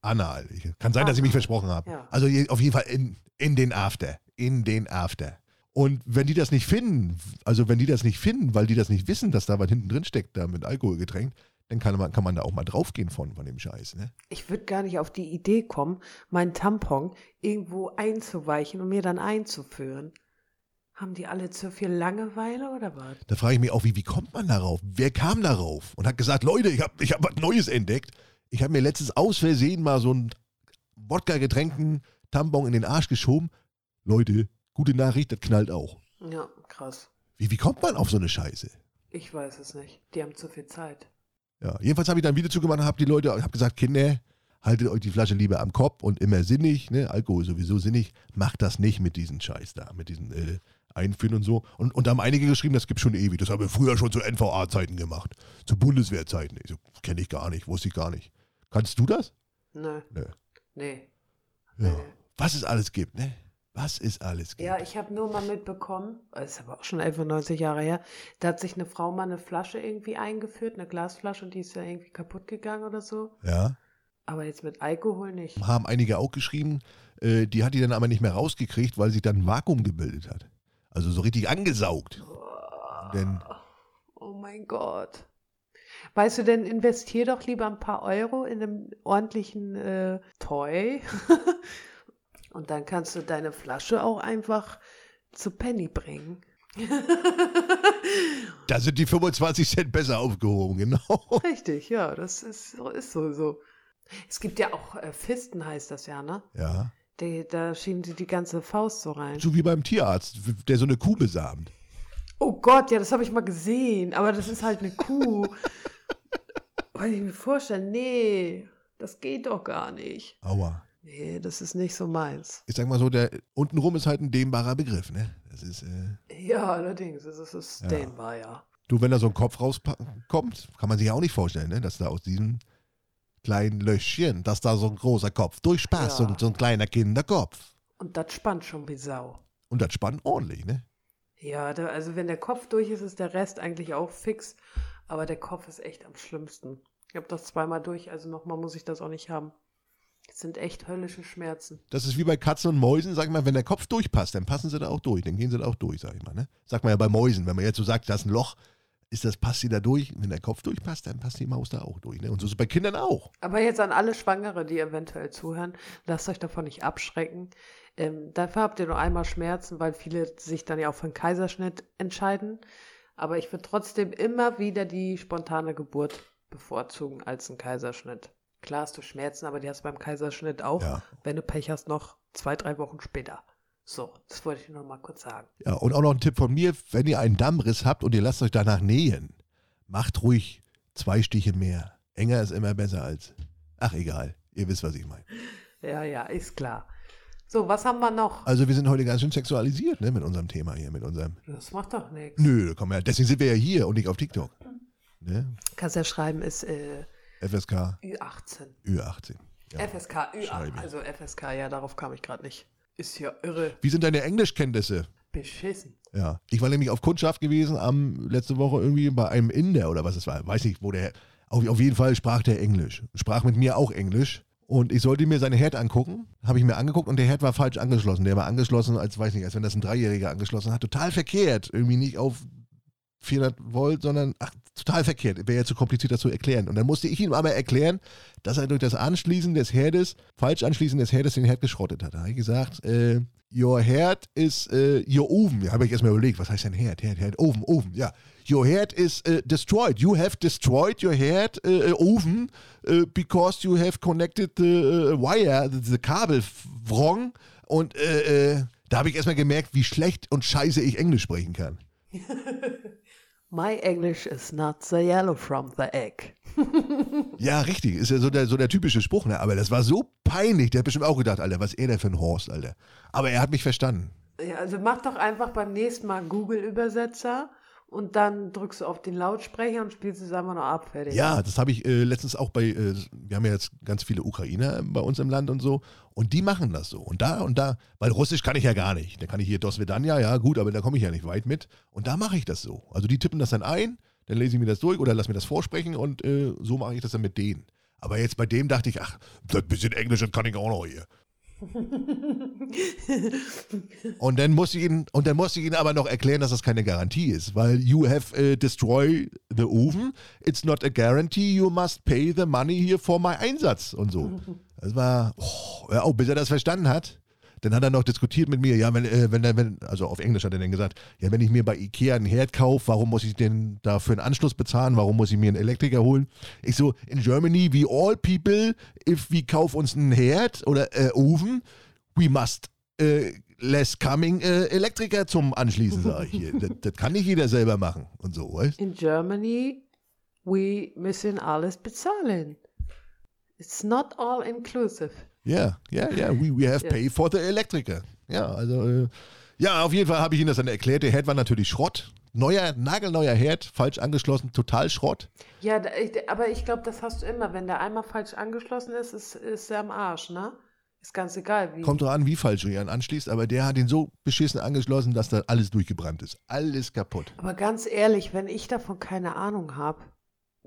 anal. Kann sein, dass ich mich Anal. versprochen habe. Ja. Also auf jeden Fall in, in den After. In den After. Und wenn die das nicht finden, also wenn die das nicht finden, weil die das nicht wissen, dass da was hinten drin steckt, da mit Alkohol getränkt, dann kann man, kann man da auch mal draufgehen von, von dem Scheiß, ne? Ich würde gar nicht auf die Idee kommen, meinen Tampon irgendwo einzuweichen und mir dann einzuführen. Haben die alle zu viel Langeweile oder was? Da frage ich mich auch, wie, wie kommt man darauf? Wer kam darauf und hat gesagt, Leute, ich habe ich hab was Neues entdeckt. Ich habe mir letztens aus Versehen mal so einen Wodka-getränkten Tampon in den Arsch geschoben. Leute, gute Nachricht, das knallt auch. Ja, krass. Wie, wie kommt man auf so eine Scheiße? Ich weiß es nicht. Die haben zu viel Zeit. Ja, jedenfalls habe ich dann ein Video zugemacht und habe die Leute, habe gesagt, Kinder, haltet euch die Flasche lieber am Kopf und immer sinnig, ne? Alkohol sowieso sinnig, macht das nicht mit diesem Scheiß da, mit diesen äh, Einführen und so. Und, und da haben einige geschrieben, das gibt schon ewig. Das haben wir früher schon zu NVA-Zeiten gemacht. Zu Bundeswehrzeiten. Ich so, kenne ich gar nicht, wusste ich gar nicht. Kannst du das? Nö. Nö. Nee. Ja. Nee. Was es alles gibt, ne? Was es alles gibt. Ja, ich habe nur mal mitbekommen, das ist aber auch schon 91 Jahre her, da hat sich eine Frau mal eine Flasche irgendwie eingeführt, eine Glasflasche, und die ist ja irgendwie kaputt gegangen oder so. ja. Aber jetzt mit Alkohol nicht. Haben einige auch geschrieben, äh, die hat die dann aber nicht mehr rausgekriegt, weil sich dann ein Vakuum gebildet hat. Also so richtig angesaugt. Denn Oh mein Gott. Weißt du denn, investier doch lieber ein paar Euro in einem ordentlichen äh, Toy. Und dann kannst du deine Flasche auch einfach zu Penny bringen. da sind die 25 Cent besser aufgehoben, genau. Richtig, ja, das ist, so- ist so. so. Es gibt ja auch äh, Fisten, heißt das ja, ne? Ja. Die, da schieben sie die ganze Faust so rein. So wie beim Tierarzt, der so eine Kuh besamt. Oh Gott, ja, das habe ich mal gesehen, aber das ist halt eine Kuh. Kann ich mir vorstellen, nee, das geht doch gar nicht. Aua. Nee, das ist nicht so meins. Ich sag mal so, der untenrum ist halt ein dehnbarer Begriff, ne? Das ist, äh, Ja, allerdings, das ist es Ja. dehnbar, ja. du, wenn da so ein Kopf rauskommt, kann man sich ja auch nicht vorstellen, ne? Dass da aus diesem kleinen Löchchen, dass da so ein großer Kopf durchpasst, so, Ja. ein- so ein kleiner Kinderkopf. Und das spannt schon wie Sau. Und das spannt ordentlich, ne? Ja, da, also wenn der Kopf durch ist, ist der Rest eigentlich auch fix. Aber der Kopf ist echt am schlimmsten. Ich habe das zweimal durch, also nochmal muss ich das auch nicht haben. Das sind echt höllische Schmerzen. Das ist wie bei Katzen und Mäusen, sag ich mal, wenn der Kopf durchpasst, dann passen sie da auch durch, dann gehen sie da auch durch, sag ich mal, ne? Sagt man ja bei Mäusen, wenn man jetzt so sagt, da ist ein Loch, ist das, passt sie da durch? Wenn der Kopf durchpasst, dann passt die Maus da auch durch, ne? Und so ist es bei Kindern auch. Aber jetzt an alle Schwangere, die eventuell zuhören, lasst euch davon nicht abschrecken. Ähm, dafür habt ihr nur einmal Schmerzen, weil viele sich dann ja auch für einen Kaiserschnitt entscheiden. Aber ich würde trotzdem immer wieder die spontane Geburt bevorzugen als einen Kaiserschnitt. Klar hast du Schmerzen, aber die hast du beim Kaiserschnitt auch, Ja. wenn du Pech hast, noch zwei, drei Wochen später. So, das wollte ich nur mal kurz sagen. Ja, und auch noch ein Tipp von mir, wenn ihr einen Dammriss habt und ihr lasst euch danach nähen, macht ruhig zwei Stiche mehr. Enger ist immer besser als. Ach egal, ihr wisst, was ich meine. Ja, ja, ist klar. So, was haben wir noch? Also wir sind heute ganz schön sexualisiert, ne, mit unserem Thema hier, mit unserem. Das macht doch nichts. Nö, komm her, deswegen sind wir ja hier und nicht auf TikTok. Ne? Kannst ja schreiben, ist äh, FSK Ü18. Ü18. Ja. FSK, Ü8, schreibe. also FSK, ja, darauf kam ich gerade nicht. Ist ja irre. Wie sind deine Englischkenntnisse? Beschissen. Ja. Ich war nämlich auf Kundschaft gewesen am letzte Woche irgendwie bei einem Inder oder was es war. Weiß nicht, wo der. Auf, auf jeden Fall sprach der Englisch. Sprach mit mir auch Englisch. Und ich sollte mir seine Herd angucken. Habe ich mir angeguckt und der Herd war falsch angeschlossen. Der war angeschlossen, als weiß nicht, als wenn das ein Dreijähriger angeschlossen hat. Total verkehrt. Irgendwie nicht auf 400 Volt, sondern ach, total verkehrt. Wäre ja zu kompliziert, das zu erklären. Und dann musste ich ihm aber erklären, dass er durch das Anschließen des Herdes, falsch Anschließen des Herdes, den Herd geschrottet hat. Da habe ich gesagt, äh, your Herd is äh, your oven. Da habe ich erstmal überlegt, was heißt denn Herd? Herd, Herd, Oven, Oven, ja. Your Herd is äh, destroyed. You have destroyed your Herd äh, Oven äh, because you have connected the äh, wire, the, the Kabel wrong. Und äh, äh, da habe ich erstmal gemerkt, wie schlecht und scheiße ich Englisch sprechen kann. My English is not the yellow from the egg. Ja, richtig. Ist ja so der, so der typische Spruch, ne? Aber das war so peinlich. Der hat bestimmt auch gedacht, Alter, was ist er denn für ein Horst, Alter. Aber er hat mich verstanden. Ja, also mach doch einfach beim nächsten Mal Google-Übersetzer und dann drückst du auf den Lautsprecher und spielst es einfach noch ab. Fertig. Ja, das habe ich äh, letztens auch bei, äh, wir haben ja jetzt ganz viele Ukrainer bei uns im Land und so. Und die machen das so. Und da und da, weil Russisch kann ich ja gar nicht. Da kann ich hier Dosvedanja, ja gut, aber da komme ich ja nicht weit mit. Und da mache ich das so. Also die tippen das dann ein, dann lese ich mir das durch oder lass mir das vorsprechen und äh, so mache ich das dann mit denen. Aber jetzt bei dem dachte ich, ach, das bisschen Englisch, kann ich auch noch hier. Und dann musste ich ihn, und dann musste ich ihn aber noch erklären, dass das keine Garantie ist, weil you have uh, destroyed the oven. It's not a guarantee. You must pay the money here for my Einsatz und so. Das war, oh, oh, bis er das verstanden hat. Dann hat er noch diskutiert mit mir, ja, wenn, äh, wenn, wenn, also auf Englisch hat er dann gesagt, ja, wenn ich mir bei Ikea einen Herd kaufe, warum muss ich denn dafür einen Anschluss bezahlen? Warum muss ich mir einen Elektriker holen? Ich so, in Germany, we all people, if we kauf uns einen Herd oder äh, Ofen, we must äh, less coming äh, Elektriker zum Anschließen, sage ich hier. das, das kann nicht jeder selber machen und so, weißt In Germany, we müssen alles bezahlen. It's not all inclusive. Ja, ja, ja, we, we have Ja. pay for the Elektriker. Ja, also, äh, ja, auf jeden Fall habe ich Ihnen das dann erklärt. Der Herd war natürlich Schrott. Neuer, nagelneuer Herd, falsch angeschlossen, total Schrott. Ja, aber ich glaube, das hast du immer. Wenn der einmal falsch angeschlossen ist, ist, ist er am Arsch, ne? Ist ganz egal, wie. Kommt drauf an, wie falsch du ihn anschließt, aber der hat ihn so beschissen angeschlossen, dass da alles durchgebrannt ist. Alles kaputt. Aber ganz ehrlich, wenn ich davon keine Ahnung habe,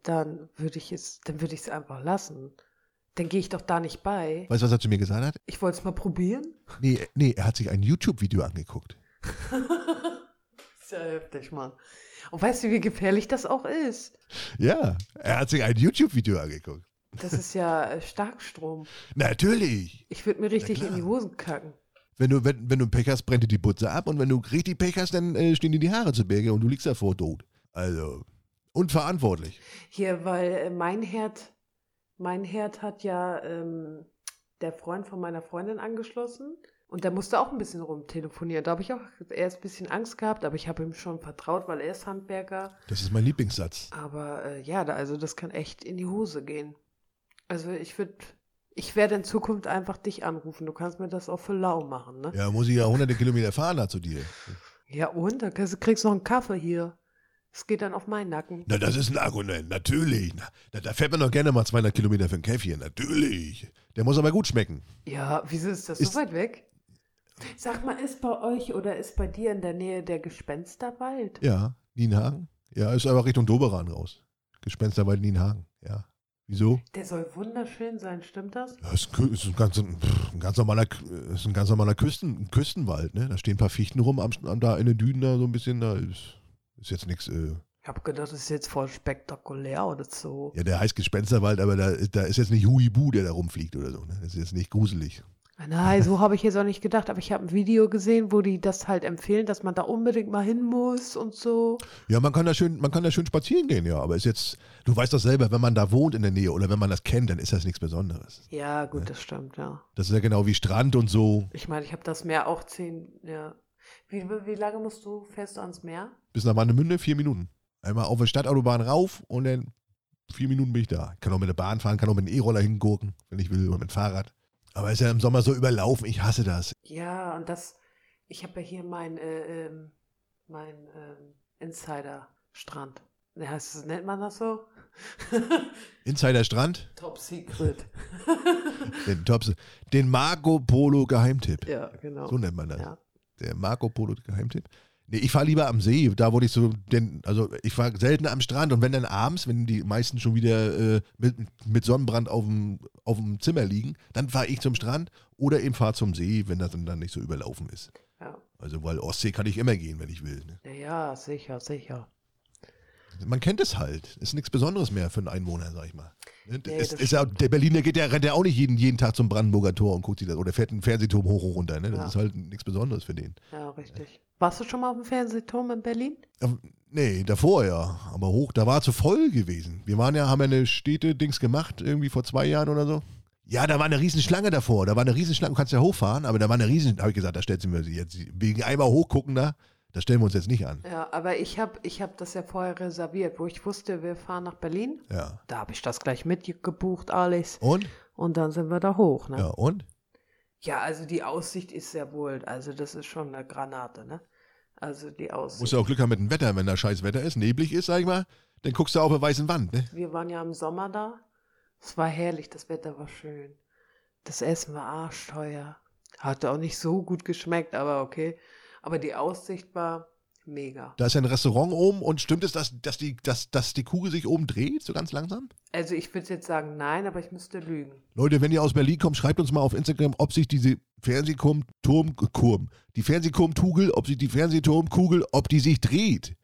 dann würde ich es, dann würde ich es einfach lassen. Dann gehe ich doch da nicht bei. Weißt du, was er zu mir gesagt hat? Ich wollte es mal probieren. Nee, nee, er hat sich ein YouTube-Video angeguckt. ja heftig, Mann. Und weißt du, wie gefährlich das auch ist? Ja, er hat sich ein YouTube-Video angeguckt. Das ist ja äh, Starkstrom. Natürlich. Ich würde mir richtig in die Hosen kacken. Wenn du, wenn, wenn du Pech hast, brennt dir die Butze ab und wenn du richtig Pech hast, dann äh, stehen dir die Haare zu Berge und du liegst davor tot. Also, unverantwortlich. Hier, weil äh, mein Herd, mein Herd hat ja ähm, der Freund von meiner Freundin angeschlossen. Und der musste auch ein bisschen rumtelefonieren. Da habe ich auch erst ein bisschen Angst gehabt, aber ich habe ihm schon vertraut, weil er ist Handwerker. Das ist mein Lieblingssatz. Aber äh, ja, da, also das kann echt in die Hose gehen. Also ich würde, ich werde in Zukunft einfach dich anrufen. Du kannst mir das auch für lau machen, ne? Ja, muss ich ja hunderte Kilometer fahren da zu dir. Ja, und? Da kriegst kriegst du noch einen Kaffee hier. Es geht dann auf meinen Nacken. Na, das ist ein Argument, natürlich. Na, da, fährt man doch gerne mal 200 Kilometer für ein Käffchen, natürlich. Der muss aber gut schmecken. Ja, wieso ist das Ist- so weit weg? Sag mal, ist bei euch oder ist bei dir in der Nähe der Gespensterwald? Ja, Nienhagen. Ja, ist aber Richtung Doberan raus. Gespensterwald Nienhagen, ja. Wieso? Der soll wunderschön sein, stimmt das? Ja, ist, ein, ist, ein, ganz, ein ganz normaler, ist ein ganz normaler Küsten, Küstenwald, ne? Da stehen ein paar Fichten rum, am, da in den Dünen da so ein bisschen, da ist, ist jetzt nichts, äh, Ich habe gedacht, das ist jetzt voll spektakulär oder so. ja, der heißt Gespensterwald, aber da, da ist jetzt nicht Huibu, der da rumfliegt oder so, ne? Das ist jetzt nicht gruselig. Nein, so habe ich jetzt auch nicht gedacht, aber ich habe ein Video gesehen, wo die das halt empfehlen, dass man da unbedingt mal hin muss und so. Ja, man kann da schön, man kann da schön spazieren gehen, ja, aber ist jetzt, du weißt doch selber, wenn man da wohnt in der Nähe oder wenn man das kennt, dann ist das nichts Besonderes. Ja, gut, das stimmt, ja. Das ist ja genau wie Strand und so, Ich meine, ich habe das Meer auch zehn, ja. Wie, wie lange musst du, fährst du ans Meer? bis nach Warnemünde vier Minuten. Einmal auf der Stadtautobahn rauf und dann vier Minuten bin ich da. Ich kann auch mit der Bahn fahren, kann auch mit dem E-Roller hingurken, wenn ich will, oder mit dem Fahrrad. Aber ist ja im Sommer so überlaufen, ich hasse das. Ja, und das, ich habe ja hier mein, äh, ähm, mein ähm, Insider-Strand. Ne, heißt nennt man das so? Insider Strand, Top Secret. den, Tops, den Marco Polo Geheimtipp. ja, genau. So nennt man das. Ja. Der Marco Polo Geheimtipp. Nee, ich fahre lieber am See, da wo ich so, denn, also ich fahre selten am Strand und wenn dann abends, wenn die meisten schon wieder äh, mit, mit Sonnenbrand auf dem, auf dem Zimmer liegen, dann fahre ich zum Strand oder eben fahre zum See, wenn das dann, nicht so überlaufen ist. Ja. Also, weil Ostsee kann ich immer gehen, wenn ich will. Ne? ja, sicher, sicher. Man kennt es halt. Ist nichts Besonderes mehr für einen Einwohner, sag ich mal. Ne? Nee, das ist ja, der Berliner geht ja, rennt ja auch nicht jeden, jeden Tag zum Brandenburger Tor und guckt sich das oder fährt einen Fernsehturm hoch und runter. Ne? Das Ja. ist halt nichts Besonderes für den. Ja, richtig. Warst du schon mal auf dem Fernsehturm in Berlin? Ja, Nee, davor ja. Aber hoch, da war zu voll gewesen. Wir waren ja, haben ja eine Städte-Dings gemacht, irgendwie vor zwei Jahren oder so. Ja, da war eine Riesenschlange davor. Da war eine Riesenschlange. Du kannst ja hochfahren, aber da war eine Riesen. habe ich gesagt, da stellt wir sie jetzt. Wegen einmal hochgucken da, da stellen wir uns jetzt nicht an. Ja, aber ich habe ich hab das ja vorher reserviert, wo ich wusste, wir fahren nach Berlin. Ja. Da habe ich das gleich mitgebucht, alles. Und? Und dann sind wir da hoch, ne? Ja, und? Ja, also die Aussicht ist sehr wohl, also das ist schon eine Granate, ne? Also die Aussicht. Musst du auch Glück haben mit dem Wetter, wenn da scheiß Wetter ist, neblig ist, sag ich mal, dann guckst du auf der weißen Wand, ne? Wir waren ja im Sommer da. Es war herrlich, das Wetter war schön. Das Essen war arschteuer. Hatte auch nicht so gut geschmeckt, aber okay. Aber die Aussicht war mega. Da ist ja ein Restaurant oben und stimmt es, dass, dass, die, dass, dass die Kugel sich oben dreht, so ganz langsam? Also ich würde jetzt sagen nein, aber ich müsste lügen. Leute, wenn ihr aus Berlin kommt, schreibt uns mal auf Instagram, ob sich diese Fernsehturmkurm, die Fernsehturmkugel, ob sich die Fernsehturmkugel, ob die sich dreht.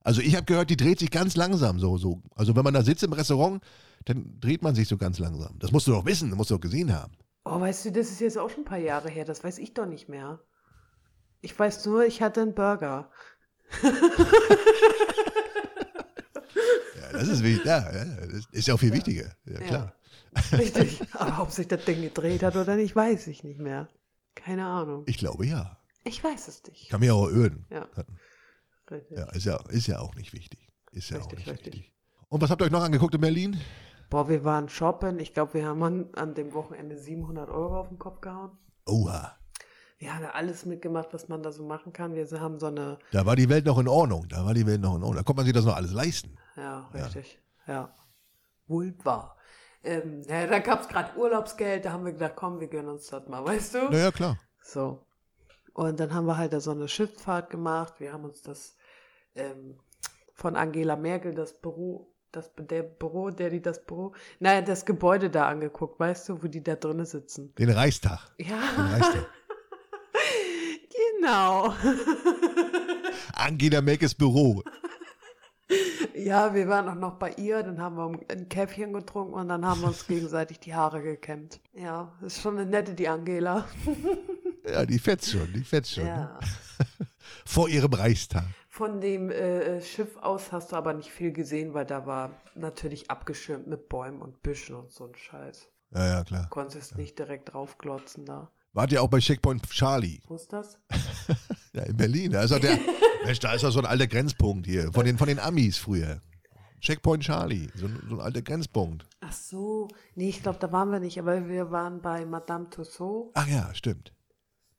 Also ich habe gehört, die dreht sich ganz langsam so, so. Also wenn man da sitzt im Restaurant, dann dreht man sich so ganz langsam. Das musst du doch wissen, das musst du doch gesehen haben. Oh, weißt du, das ist jetzt auch schon ein paar Jahre her. Das weiß ich doch nicht mehr. Ich weiß nur, ich hatte einen Burger. Ja, das ist wichtig. Ja, ja, das ist ja auch viel wichtiger. Ja, klar. Richtig. Aber ob sich das Ding gedreht hat oder nicht, weiß ich nicht mehr. Keine Ahnung. Ich glaube ja. Ich weiß es nicht. Kann mich auch irren. Ja. Ja, ist ja, ist ja auch nicht wichtig. Ist ja auch Richtig, nicht richtig. wichtig. Und was habt ihr euch noch angeguckt in Berlin? Boah, wir waren shoppen. Ich glaube, wir haben an, an dem Wochenende 700 Euro auf den Kopf gehauen. Oha. Wir haben ja alles mitgemacht, was man da so machen kann. Wir haben so eine, Da war die Welt noch in Ordnung. Da war die Welt noch in Ordnung. Da konnte man sich das noch alles leisten. ja, richtig. Ja. Wohl wahr. Ähm, ja, da gab es gerade Urlaubsgeld. Da haben wir gedacht, komm, wir gönnen uns das mal, weißt du? Naja, klar. So. Und dann haben wir halt da so eine Schifffahrt gemacht. Wir haben uns das ähm, von Angela Merkel, das Büro, das der Büro, der die das Büro, naja, das Gebäude da angeguckt, weißt du, wo die da drinnen sitzen. Den Reichstag. Den Ja, Reichstag. Genau. Angela Merkels Büro. Ja, wir waren auch noch bei ihr, dann haben wir ein Käffchen getrunken und dann haben wir uns gegenseitig die Haare gekämmt. Ja, ist schon eine nette, die Angela. Ja, die fetzt schon, die fetzt schon. Ja. Vor ihrem Reichstag. Von dem äh, Schiff aus hast du aber nicht viel gesehen, weil da war natürlich abgeschirmt mit Bäumen und Büschen und so ein Scheiß. Ja, ja, klar. Konntest nicht direkt draufglotzen da. Wart ihr auch bei Checkpoint Charlie? Wo ist das? Ja, in Berlin. Da ist doch der, Mensch, da ist doch so ein alter Grenzpunkt hier. Von den, von den Amis früher. Checkpoint Charlie. So, ein- so ein alter Grenzpunkt. Ach so, nee, ich glaube, da waren wir nicht, aber wir waren bei Madame Tussauds, Ach ja, stimmt.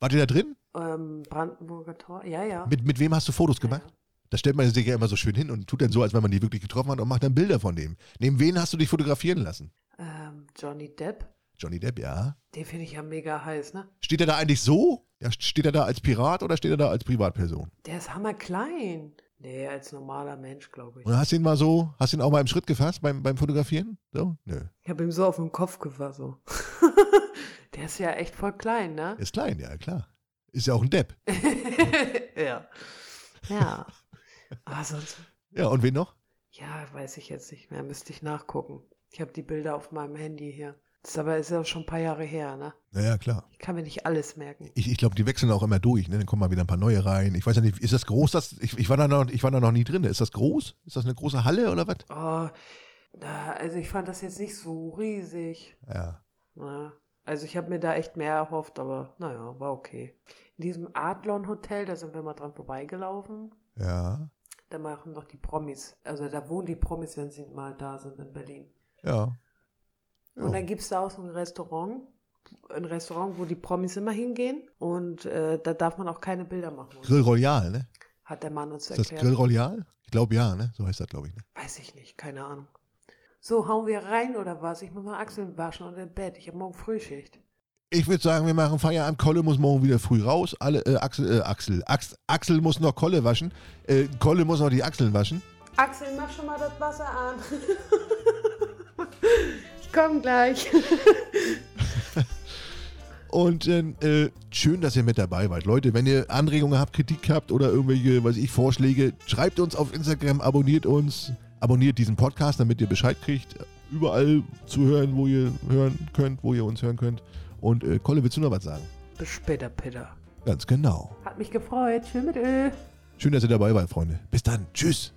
Wart ihr da drin? ähm, Brandenburger Tor. Ja, ja. Mit, mit wem hast du Fotos gemacht? Da stellt man sich ja immer so schön hin und tut dann so, als wenn man die wirklich getroffen hat und macht dann Bilder von dem. Neben wen hast du dich fotografieren lassen? Ähm, Johnny Depp. Johnny Depp, ja. Den finde ich ja mega heiß, ne? Steht er da eigentlich so? Ja, steht er da als Pirat oder steht er da als Privatperson? Der ist hammerklein. Nee, als normaler Mensch, glaube ich. Und hast du ihn mal so, hast du ihn auch mal im Schritt gefasst beim, beim Fotografieren? So? Nö. Ich habe ihm so auf den Kopf gefasst, so. Der ist ja echt voll klein, ne? Ist klein, ja, klar. Ist ja auch ein Depp. ja. Ja. Aber sonst, Ja, und wen noch? ja, weiß ich jetzt nicht mehr. Müsste ich nachgucken. Ich habe die Bilder auf meinem Handy hier. Das ist aber ist ja schon ein paar Jahre her, ne? Naja, klar. Ich kann mir nicht alles merken. Ich, ich glaube, die wechseln auch immer durch. Ne? Dann kommen mal wieder ein paar neue rein. Ich weiß ja nicht, ist das groß? Das, ich, ich, war da noch, ich war da noch nie drin. Ist das groß? Ist das eine große Halle oder was? Oh, na, also ich fand das jetzt nicht so riesig. Ja. Na, also ich habe mir da echt mehr erhofft, aber naja, war okay. In diesem Adlon Hotel, da sind wir mal dran vorbeigelaufen. Ja. Da machen doch die Promis, also da wohnen die Promis, wenn sie mal da sind in Berlin. Ja. Und dann gibt es da auch so ein Restaurant, ein Restaurant, wo die Promis immer hingehen und äh, da darf man auch keine Bilder machen. Grill Royal, ne? Hat der Mann uns Ist das erklärt. Grill Royal? Ich glaube ja, ne? So heißt das, glaube ich. Ne? Weiß ich nicht, keine Ahnung. So, hauen wir rein oder was? Ich muss mal Achseln waschen und im Bett. Ich habe morgen Frühschicht. Ich würde sagen, wir machen Feierabend. Kolle muss morgen wieder früh raus. Alle, äh, Axel, äh, Axel, Ax, Axel muss noch Kolle waschen. Äh, Kolle muss noch die Achseln waschen. Axel, mach schon mal das Wasser an. ich komme gleich. Und äh, äh, schön, dass ihr mit dabei wart. Leute, wenn ihr Anregungen habt, Kritik habt oder irgendwelche, weiß ich, Vorschläge, schreibt uns auf Instagram, abonniert uns, abonniert diesen Podcast, damit ihr Bescheid kriegt. Überall zu hören, wo ihr hören könnt, wo ihr uns hören könnt. Und äh, Kolle, willst du noch was sagen? Bis später, Peter. Ganz genau. Hat mich gefreut. Tschüss mit Ö. Schön, dass ihr dabei wart, Freunde. Bis dann. Tschüss.